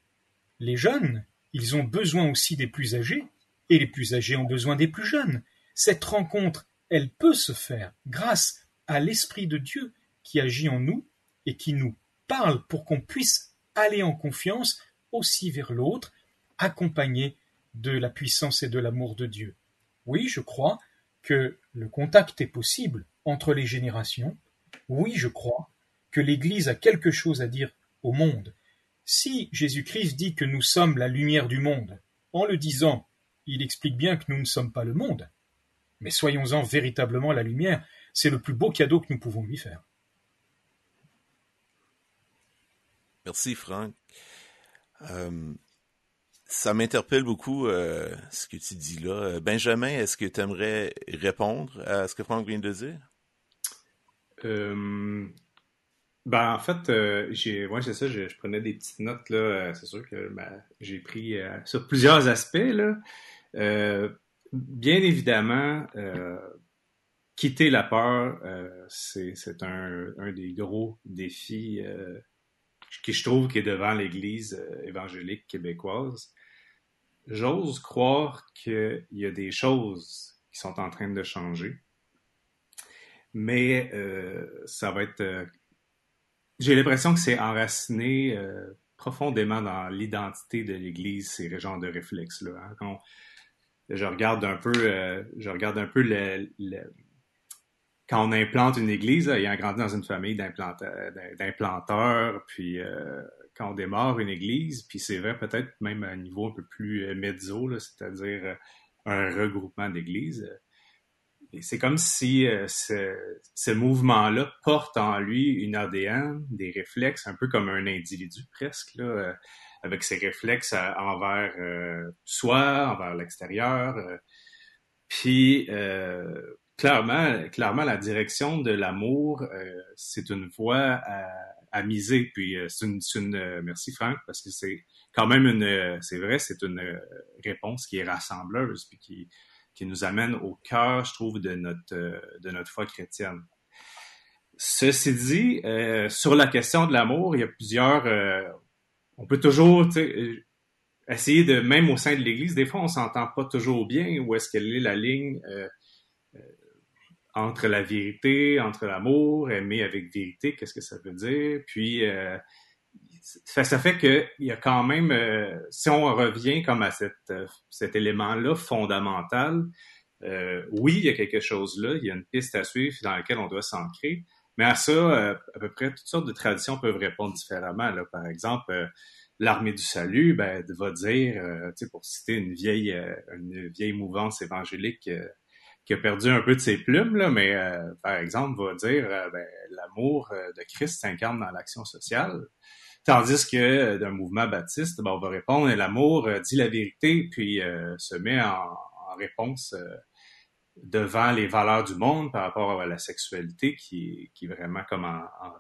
S3: les jeunes, ils ont besoin aussi des plus âgés, et les plus âgés ont besoin des plus jeunes. Cette rencontre, elle peut se faire grâce à l'Esprit de Dieu qui agit en nous et qui nous parle pour qu'on puisse aller en confiance aussi vers l'autre, accompagné de la puissance et de l'amour de Dieu. Oui, je crois que le contact est possible entre les générations. Oui, je crois que l'Église a quelque chose à dire au monde. Si Jésus-Christ dit que nous sommes la lumière du monde, en le disant, il explique bien que nous ne sommes pas le monde. Mais soyons-en véritablement la lumière, c'est le plus beau cadeau que nous pouvons lui faire.
S2: Merci Franck. Euh, ça m'interpelle beaucoup euh, ce que tu dis là. Euh, Benjamin, est-ce que tu aimerais répondre à ce que Franck vient de dire?
S1: ben, en fait, moi, c'est ça, je, prenais des petites notes, là. c'est sûr que ben, j'ai pris sur plusieurs aspects, là. bien évidemment, quitter la peur, c'est, un, des gros défis qui je trouve qui est devant l'Église euh, évangélique québécoise. J'ose croire qu'il y a des choses qui sont en train de changer, mais euh, ça va être... Euh, j'ai l'impression que c'est enraciné profondément dans l'identité de l'Église, ces genres de réflexes-là. Hein. Je regarde un peu, je regarde un peu le, quand on implante une église, ayant grandi dans une famille d'implanteurs, puis euh, quand on démarre une église, puis c'est vrai peut-être même à un niveau un peu plus euh, mezzo, c'est-à-dire euh, un regroupement d'églises, c'est comme si ce, mouvement-là porte en lui une ADN, des réflexes, un peu comme un individu presque, là, avec ses réflexes envers soi, envers l'extérieur. puis clairement, clairement, la direction de l'amour, euh, c'est une voie à miser. Puis c'est une, une merci Franck parce que c'est quand même une, c'est vrai, c'est une réponse qui est rassembleuse puis qui qui nous amène au cœur, je trouve, de notre de notre foi chrétienne. Ceci dit, sur la question de l'amour, il y a plusieurs. on peut toujours, essayer de, même au sein de l'Église, des fois, on s'entend pas toujours bien où est-ce qu'elle est la ligne euh, euh, entre la vérité, entre l'amour, aimer avec vérité, qu'est-ce que ça veut dire? Puis, euh, ça, ça, fait qu'il y a quand même, si on revient comme à cette, cet élément-là fondamental, oui, il y a quelque chose là, il y a une piste à suivre dans laquelle on doit s'ancrer. Mais à ça, à peu près toutes sortes de traditions peuvent répondre différemment. Par exemple, l'armée du salut ben, va dire, euh, pour citer une vieille, euh, une vieille mouvance évangélique euh, qui a perdu un peu de ses plumes, là, mais par exemple, va dire ben, l'amour de Christ s'incarne dans l'action sociale. Tandis que d'un mouvement baptiste, ben, on va répondre l'amour dit la vérité, puis se met en, réponse devant les valeurs du monde par rapport à la sexualité qui, qui est vraiment comme en, en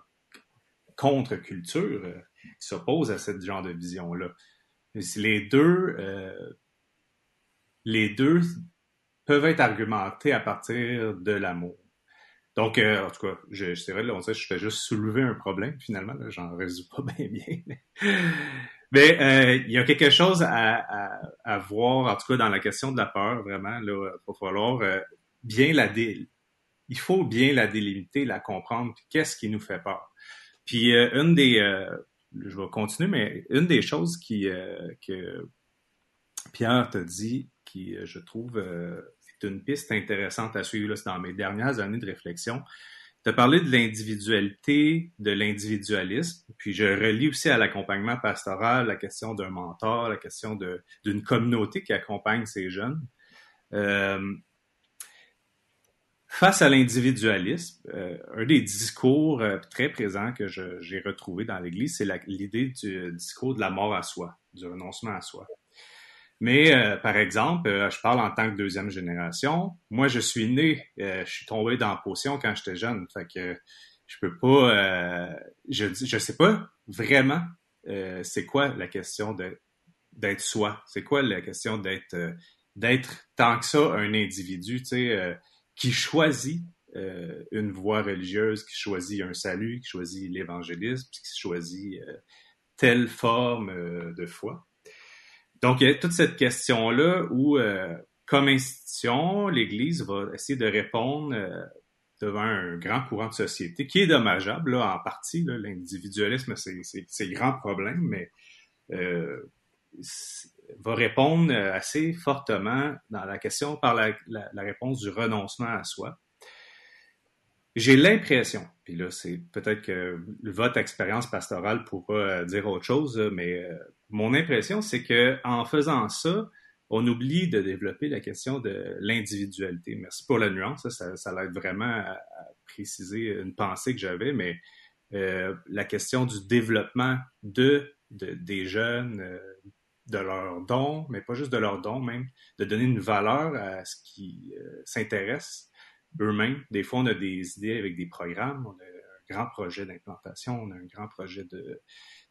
S1: contre-culture qui s'opposent à ce genre de vision-là. Les deux, euh, les deux peuvent être argumentés à partir de l'amour. Donc, euh, en tout cas, c'est vrai, là, on je fais juste soulever un problème, finalement, j'en résous pas bien bien. Mais euh, il y a quelque chose à, à, voir, en tout cas, dans la question de la peur, vraiment, là, il va falloir bien la il faut bien la délimiter, la comprendre, qu'est-ce qui nous fait peur. Puis une des je vais continuer, mais une des choses qui, euh, que Pierre t'a dit, qui, euh, je trouve, euh, est une piste intéressante à suivre, c'est dans mes dernières années de réflexion. Tu as parlé de l'individualité, de l'individualisme, puis je relis aussi à l'accompagnement pastoral la question d'un mentor, la question d'une communauté qui accompagne ces jeunes. Face à l'individualisme, euh, un des discours euh, très présents que j'ai retrouvé dans l'Église, c'est l'idée du discours de la mort à soi, du renoncement à soi. Mais euh, par exemple, je parle en tant que deuxième génération. Moi, je suis né, je suis tombé dans la potion quand j'étais jeune, fait que je peux pas, je je sais pas vraiment c'est quoi la question d'être soi. C'est quoi la question d'être d'être tant que ça un individu, tu sais qui choisit euh, une voie religieuse, qui choisit un salut, qui choisit l'évangélisme, qui choisit euh, telle forme euh, de foi. Donc, il y a toute cette question-là où, comme institution, l'Église va essayer de répondre devant un grand courant de société qui est dommageable, là, en partie. L'individualisme, c'est grand problème, mais va répondre euh, assez fortement dans la question par la, réponse du renoncement à soi. J'ai l'impression, puis là, c'est peut-être que votre expérience pastorale pourra euh, dire autre chose, mais euh, mon impression, c'est que en faisant ça, on oublie de développer la question de l'individualité. Merci pour la nuance, ça, ça, l'aide vraiment à, préciser une pensée que j'avais, mais la question du développement de, des jeunes, de leurs dons, mais pas juste de leurs dons même, de donner une valeur à ce qui euh, s'intéresse eux-mêmes. Des fois, on a des idées avec des programmes, grand projet d'implantation, on a un grand projet de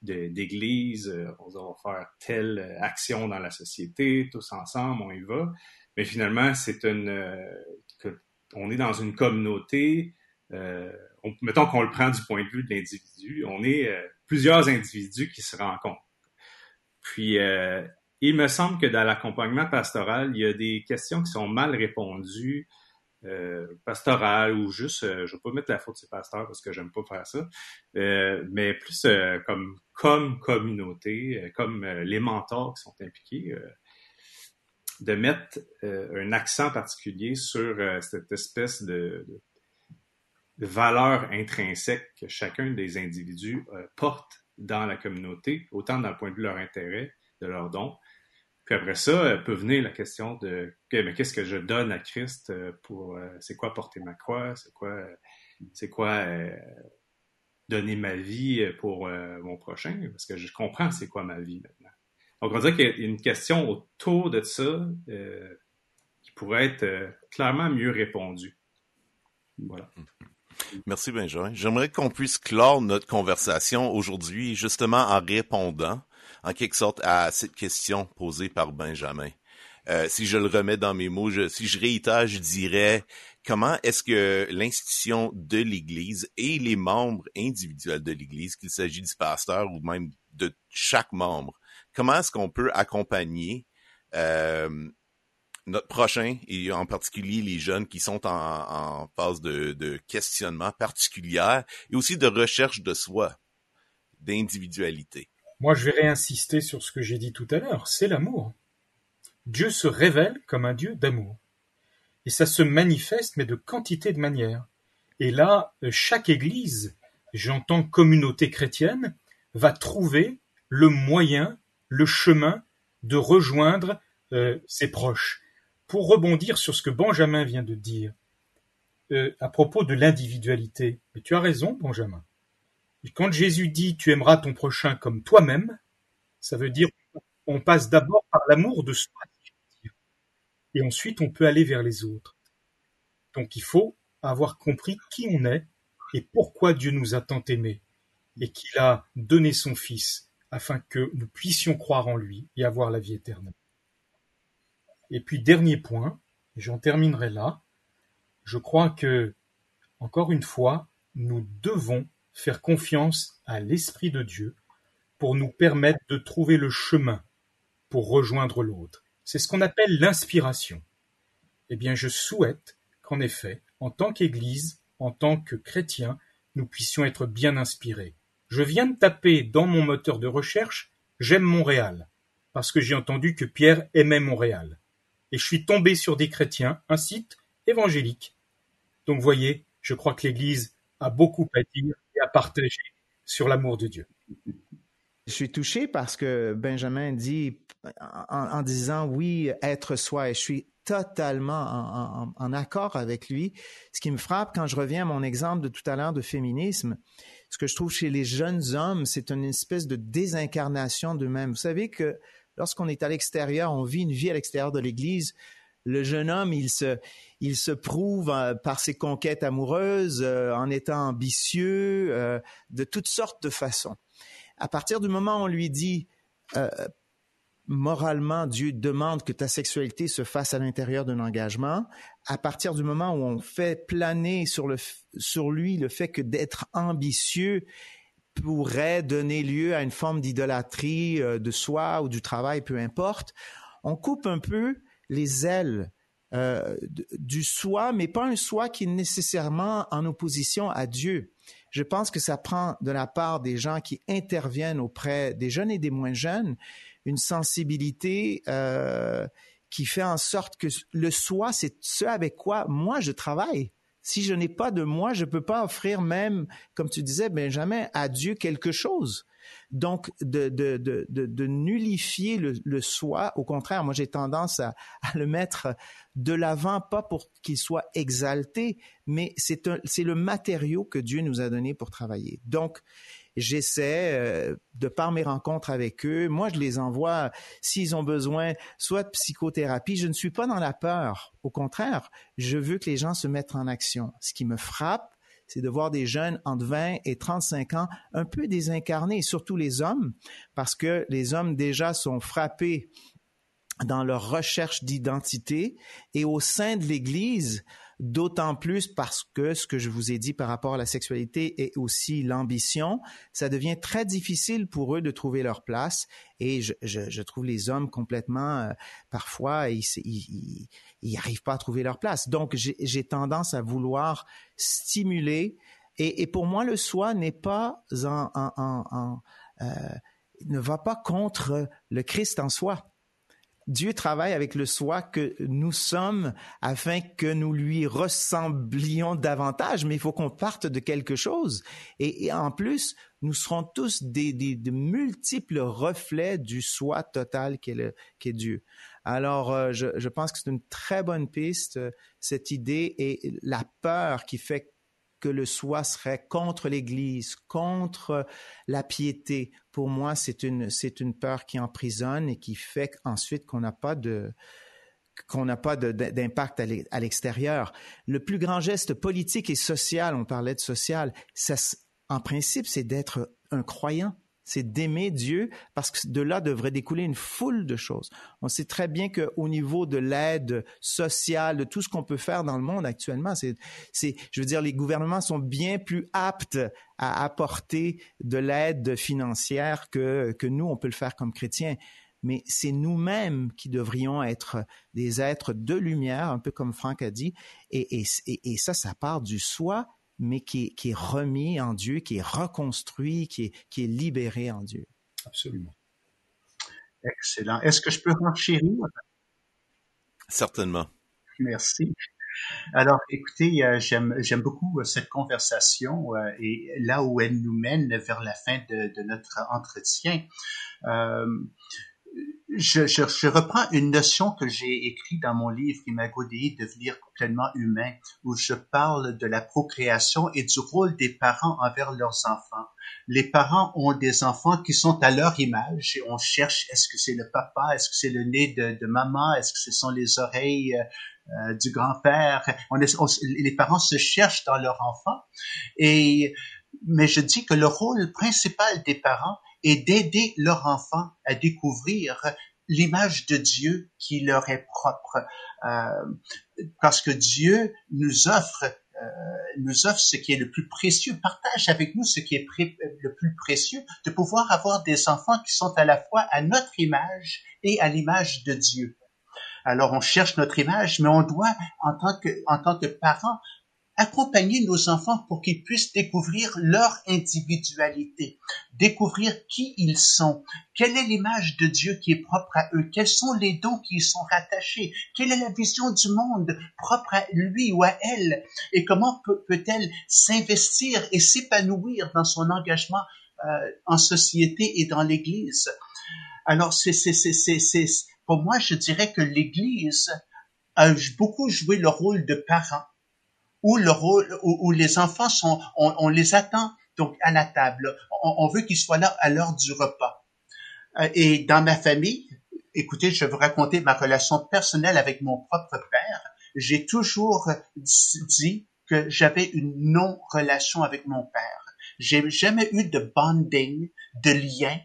S1: d'église, euh, on va faire telle action dans la société, tous ensemble, on y va. Mais finalement, c'est une euh, on est dans une communauté, mettons qu'on le prend du point de vue de l'individu, on est plusieurs individus qui se rencontrent puis, euh, il me semble que dans l'accompagnement pastoral, il y a des questions qui sont mal répondues, euh, pastorales ou juste, euh, je ne vais pas mettre la faute sur pasteurs parce que j'aime pas faire ça, euh, mais plus comme comme communauté, comme les mentors qui sont impliqués, de mettre un accent particulier sur cette espèce de, de, valeur intrinsèque que chacun des individus porte dans la communauté, autant le point de vue de leur intérêt, de leur don. Puis après ça, euh, peut venir la question de qu'est-ce que je donne à Christ euh, pour euh, c'est quoi porter ma croix, c'est quoi c'est quoi donner ma vie pour mon prochain, parce que je comprends c'est quoi ma vie maintenant. Donc on dirait qu'il y a une question autour de ça qui pourrait être clairement mieux répondue. Voilà.
S2: Merci Benjamin. J'aimerais qu'on puisse clore notre conversation aujourd'hui justement en répondant en quelque sorte à cette question posée par Benjamin. Euh, si je le remets dans mes mots, si je réitère, je dirais comment est-ce que l'institution de l'Église et les membres individuels de l'Église, qu'il s'agit du pasteur ou même de chaque membre, comment est-ce qu'on peut accompagner euh, notre prochain, et en particulier les jeunes qui sont en, phase de, de, questionnement particulière et aussi de recherche de soi, d'individualité?
S3: Moi, je vais réinsister sur ce que j'ai dit tout à l'heure, c'est l'amour. Dieu se révèle comme un Dieu d'amour. Et ça se manifeste, mais de quantité de manières. Et là, chaque Église, j'entends communauté chrétienne, va trouver le moyen, le chemin de rejoindre euh, ses proches. Pour rebondir sur ce que Benjamin vient de dire, euh, à propos de l'individualité, mais tu as raison, Benjamin. Quand Jésus dit tu aimeras ton prochain comme toi-même, ça veut dire on passe d'abord par l'amour de soi, et ensuite on peut aller vers les autres. Donc il faut avoir compris qui on est et pourquoi Dieu nous a tant aimés et qu'il a donné son Fils afin que nous puissions croire en lui et avoir la vie éternelle. Et puis dernier point, j'en terminerai là, je crois que, encore une fois, nous devons faire confiance à l'Esprit de Dieu pour nous permettre de trouver le chemin pour rejoindre l'autre. C'est ce qu'on appelle l'inspiration. Eh bien, je souhaite qu'en effet, en tant qu'Église, en tant que chrétien, nous puissions être bien inspirés. Je viens de taper dans mon moteur de recherche J'aime Montréal, parce que j'ai entendu que Pierre aimait Montréal et je suis tombé sur des chrétiens, un site évangélique. Donc voyez, je crois que l'Église a beaucoup à dire à partager sur l'amour de Dieu.
S4: Je suis touché parce que Benjamin dit, en, disant oui, être soi, et je suis totalement en, accord avec lui. Ce qui me frappe quand je reviens à mon exemple de tout à l'heure de féminisme, ce que je trouve chez les jeunes hommes, c'est une espèce de désincarnation d'eux-mêmes. Vous savez que lorsqu'on est à l'extérieur, on vit une vie à l'extérieur de l'Église, le jeune homme, il se, il se prouve euh, par ses conquêtes amoureuses, euh, en étant ambitieux, euh, de toutes sortes de façons. À partir du moment où on lui dit, moralement, Dieu demande que ta sexualité se fasse à l'intérieur d'un engagement, à partir du moment où on fait planer sur, le, sur lui le fait que d'être ambitieux pourrait donner lieu à une forme d'idolâtrie euh, de soi ou du travail, peu importe. On coupe un peu les ailes euh, du soi, mais pas un soi qui est nécessairement en opposition à Dieu. Je pense que ça prend de la part des gens qui interviennent auprès des jeunes et des moins jeunes une sensibilité euh, qui fait en sorte que le soi, c'est ce avec quoi moi je travaille. Si je n'ai pas de moi, je ne peux pas offrir même, comme tu disais, Benjamin, à Dieu quelque chose. Donc, de, de, de, de, nullifier le, le, soi, au contraire, moi j'ai tendance à, à, le mettre de l'avant, pas pour qu'il soit exalté, mais c'est le matériau que Dieu nous a donné pour travailler. Donc, j'essaie, euh, de par mes rencontres avec eux, moi je les envoie s'ils ont besoin soit de psychothérapie. Je ne suis pas dans la peur. Au contraire, je veux que les gens se mettent en action. Ce qui me frappe, c'est de voir des jeunes entre 20 et 35 ans un peu désincarnés, surtout les hommes, parce que les hommes déjà sont frappés dans leur recherche d'identité et au sein de l'Église, d'autant plus parce que ce que je vous ai dit par rapport à la sexualité et aussi l'ambition, ça devient très difficile pour eux de trouver leur place et je, je, je trouve les hommes complètement, euh, parfois, ils, ils, arrivent pas à trouver leur place. Donc, j'ai tendance à vouloir stimuler et, et, pour moi, le soi n'est pas en, en, en euh, ne va pas contre le Christ en soi. Dieu travaille avec le soi que nous sommes afin que nous lui ressemblions davantage, mais il faut qu'on parte de quelque chose. Et, en plus, nous serons tous des, multiples reflets du soi total qu'est, Dieu. Alors, euh, je, je, pense que c'est une très bonne piste, cette idée, et la peur qui fait que le soi serait contre l'Église, contre la piété. Pour moi, c'est une, c'est une peur qui emprisonne et qui fait ensuite qu'on n'a pas de, qu'on n'a pas d'impact à l'extérieur. Le plus grand geste politique et social, on parlait de social, ça, en principe, c'est d'être un croyant c'est d'aimer Dieu parce que de là devrait découler une foule de choses. On sait très bien qu'au niveau de l'aide sociale, de tout ce qu'on peut faire dans le monde actuellement, c'est, c'est, je veux dire, les gouvernements sont bien plus aptes à apporter de l'aide financière que, que nous, on peut le faire comme chrétiens. Mais c'est nous-mêmes qui devrions être des êtres de lumière, un peu comme Franck a dit, et, et, et ça, ça part du soi mais qui est, remis en Dieu, qui est reconstruit, qui est, qui est libéré en Dieu.
S3: Absolument.
S5: Excellent. Est-ce que je peux renchérir?
S2: Certainement.
S5: Merci. Alors, écoutez, euh, j'aime, j'aime beaucoup euh, cette conversation euh, et là où elle nous mène vers la fin de, de notre entretien je, je, je, reprends une notion que j'ai écrite dans mon livre Imago devenir pleinement humain, où je parle de la procréation et du rôle des parents envers leurs enfants. Les parents ont des enfants qui sont à leur image et on cherche est-ce que c'est le papa, est-ce que c'est le nez de, de maman, est-ce que ce sont les oreilles euh, du grand-père? Les parents se cherchent dans leur enfant et mais je dis que le rôle principal des parents est d'aider leur enfant à découvrir l'image de Dieu qui leur est propre. Euh, parce que Dieu nous offre euh, nous offre ce qui est le plus précieux, partage avec nous ce qui est le plus précieux, de pouvoir avoir des enfants qui sont à la fois à notre image et à l'image de Dieu. Alors on cherche notre image, mais on doit, en tant que, en tant que parents, accompagner nos enfants pour qu'ils puissent découvrir leur individualité, découvrir qui ils sont, quelle est l'image de Dieu qui est propre à eux, quels sont les dons qui y sont rattachés, quelle est la vision du monde propre à lui ou à elle, et comment peut-elle s'investir et s'épanouir dans son engagement euh, en société et dans l'Église? Alors, c'est, pour moi, je dirais que l'Église a beaucoup joué le rôle de parent où le rôle, où, les enfants sont, on, les attend donc à la table. On, veut qu'ils soient là à l'heure du repas. Euh, et dans ma famille, écoutez, je vais vous raconter ma relation personnelle avec mon propre père. J'ai toujours dit que j'avais une non-relation avec mon père. J'ai jamais eu de bonding, de lien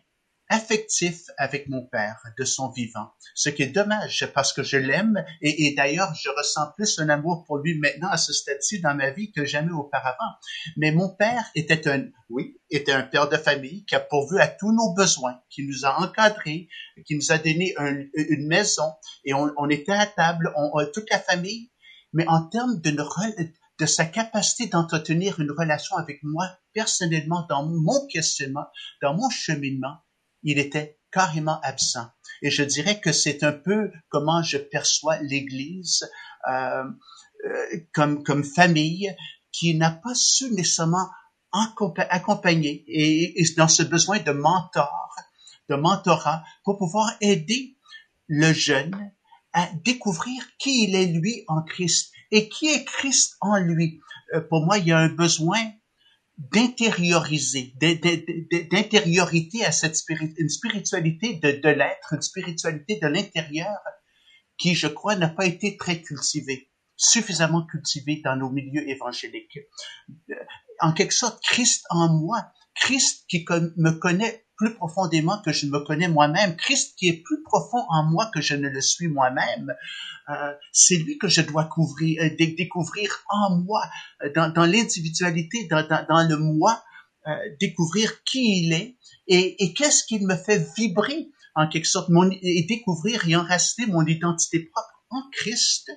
S5: affectif avec mon père de son vivant. Ce qui est dommage parce que je l'aime et, d'ailleurs je ressens plus un amour pour lui maintenant à ce stade-ci dans ma vie que jamais auparavant. Mais mon père était un, oui, était un père de famille qui a pourvu à tous nos besoins, qui nous a encadrés, qui nous a donné une maison et on, était à table, toute la famille. Mais en termes de, de sa capacité d'entretenir une relation avec moi personnellement dans mon questionnement, dans mon cheminement, il était carrément absent. Et je dirais que c'est un peu comment je perçois l'Église euh, euh, comme, comme famille qui n'a pas su nécessairement accompagner et, dans ce besoin de mentor, de mentorat pour pouvoir aider le jeune à découvrir qui il est lui en Christ et qui est Christ en lui? Euh, pour moi, il y a un besoin d'intérioriser, d'intériorité à cette une spiritualité de, de l'être, une spiritualité de l'intérieur qui, je crois, n'a pas été très cultivée, suffisamment cultivée dans nos milieux évangéliques. En quelque sorte, Christ en moi, Christ qui me connaît plus profondément que je me connais moi-même, Christ qui est plus profond en moi que je ne le suis moi-même, euh, c'est lui que je dois couvrir, euh, découvrir en moi, euh, dans, l'individualité, dans, le moi, découvrir qui il est et, qu'est-ce qui me fait vibrer en quelque sorte et découvrir et enraciner mon identité propre en Christ.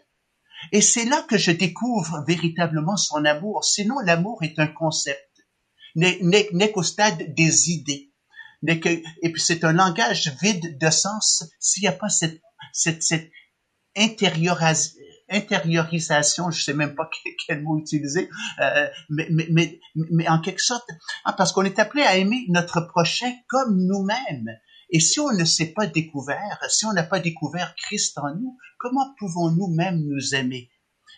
S5: Et c'est là que je découvre véritablement son amour. Sinon, l'amour est un concept, n'est qu'au stade des idées que, et puis c'est un langage vide de sens s'il n'y a pas cette, cette, cette intériorisation, je sais même pas quel, mot utiliser, euh, mais, mais, mais, mais, en quelque sorte, ah, parce qu'on est appelé à aimer notre prochain comme nous-mêmes. Et si on ne s'est pas découvert, si on n'a pas découvert Christ en nous, comment pouvons-nous même nous aimer?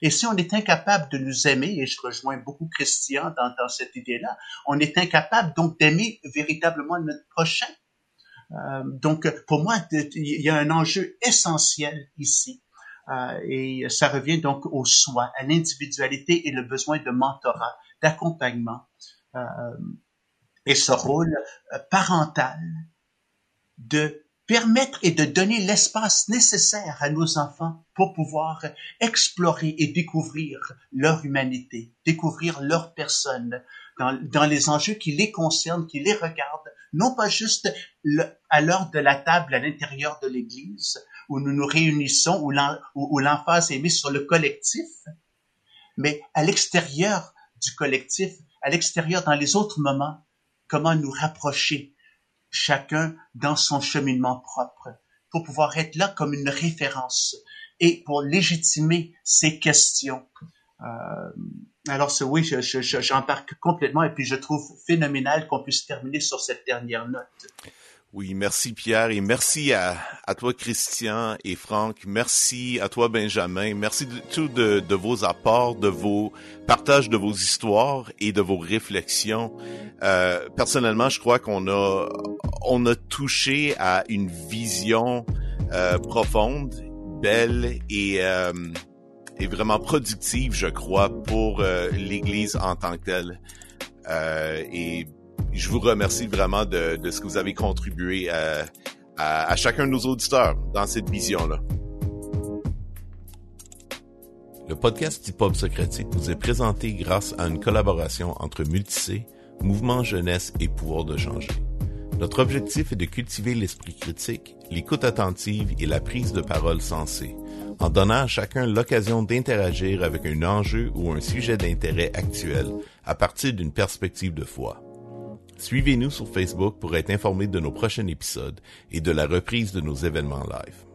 S5: Et si on est incapable de nous aimer, et je rejoins beaucoup Christian dans, dans cette idée-là, on est incapable donc d'aimer véritablement notre prochain. Euh, donc, pour moi, il y a un enjeu essentiel ici. Euh, et ça revient donc au soi, à l'individualité et le besoin de mentorat, d'accompagnement. Euh, et ce rôle euh, parental de permettre et de donner l'espace nécessaire à nos enfants pour pouvoir explorer et découvrir leur humanité, découvrir leur personne dans, les enjeux qui les concernent, qui les regardent, non pas juste à l'heure de la table à l'intérieur de l'Église, où nous nous réunissons, où l'emphase est mise sur le collectif, mais à l'extérieur du collectif, à l'extérieur dans les autres moments, comment nous rapprocher chacun dans son cheminement propre pour pouvoir être là comme une référence et pour légitimer ces questions. Euh, alors oui, j'embarque complètement et puis je trouve phénoménal qu'on puisse terminer sur cette dernière note.
S2: Oui, merci Pierre et merci à, toi Christian et Franck. Merci à toi Benjamin. Merci de tout de, de, vos apports, de vos partages de vos histoires et de vos réflexions. Euh, personnellement, je crois qu'on a on a touché à une vision euh, profonde, belle et euh, et vraiment productive, je crois, pour euh, l'Église en tant que telle. Euh, et je vous remercie vraiment de, de ce que vous avez contribué à, à, à chacun de nos auditeurs dans cette vision-là. Le podcast Hip Hop Socratique vous est présenté grâce à une collaboration entre Multicé, Mouvement Jeunesse et Pouvoir de changer. Notre objectif est de cultiver l'esprit critique, l'écoute attentive et la prise de parole sensée, en donnant à chacun l'occasion d'interagir avec un enjeu ou un sujet d'intérêt actuel à partir d'une perspective de foi. Suivez-nous sur Facebook pour être informé de nos prochains épisodes et de la reprise de nos événements live.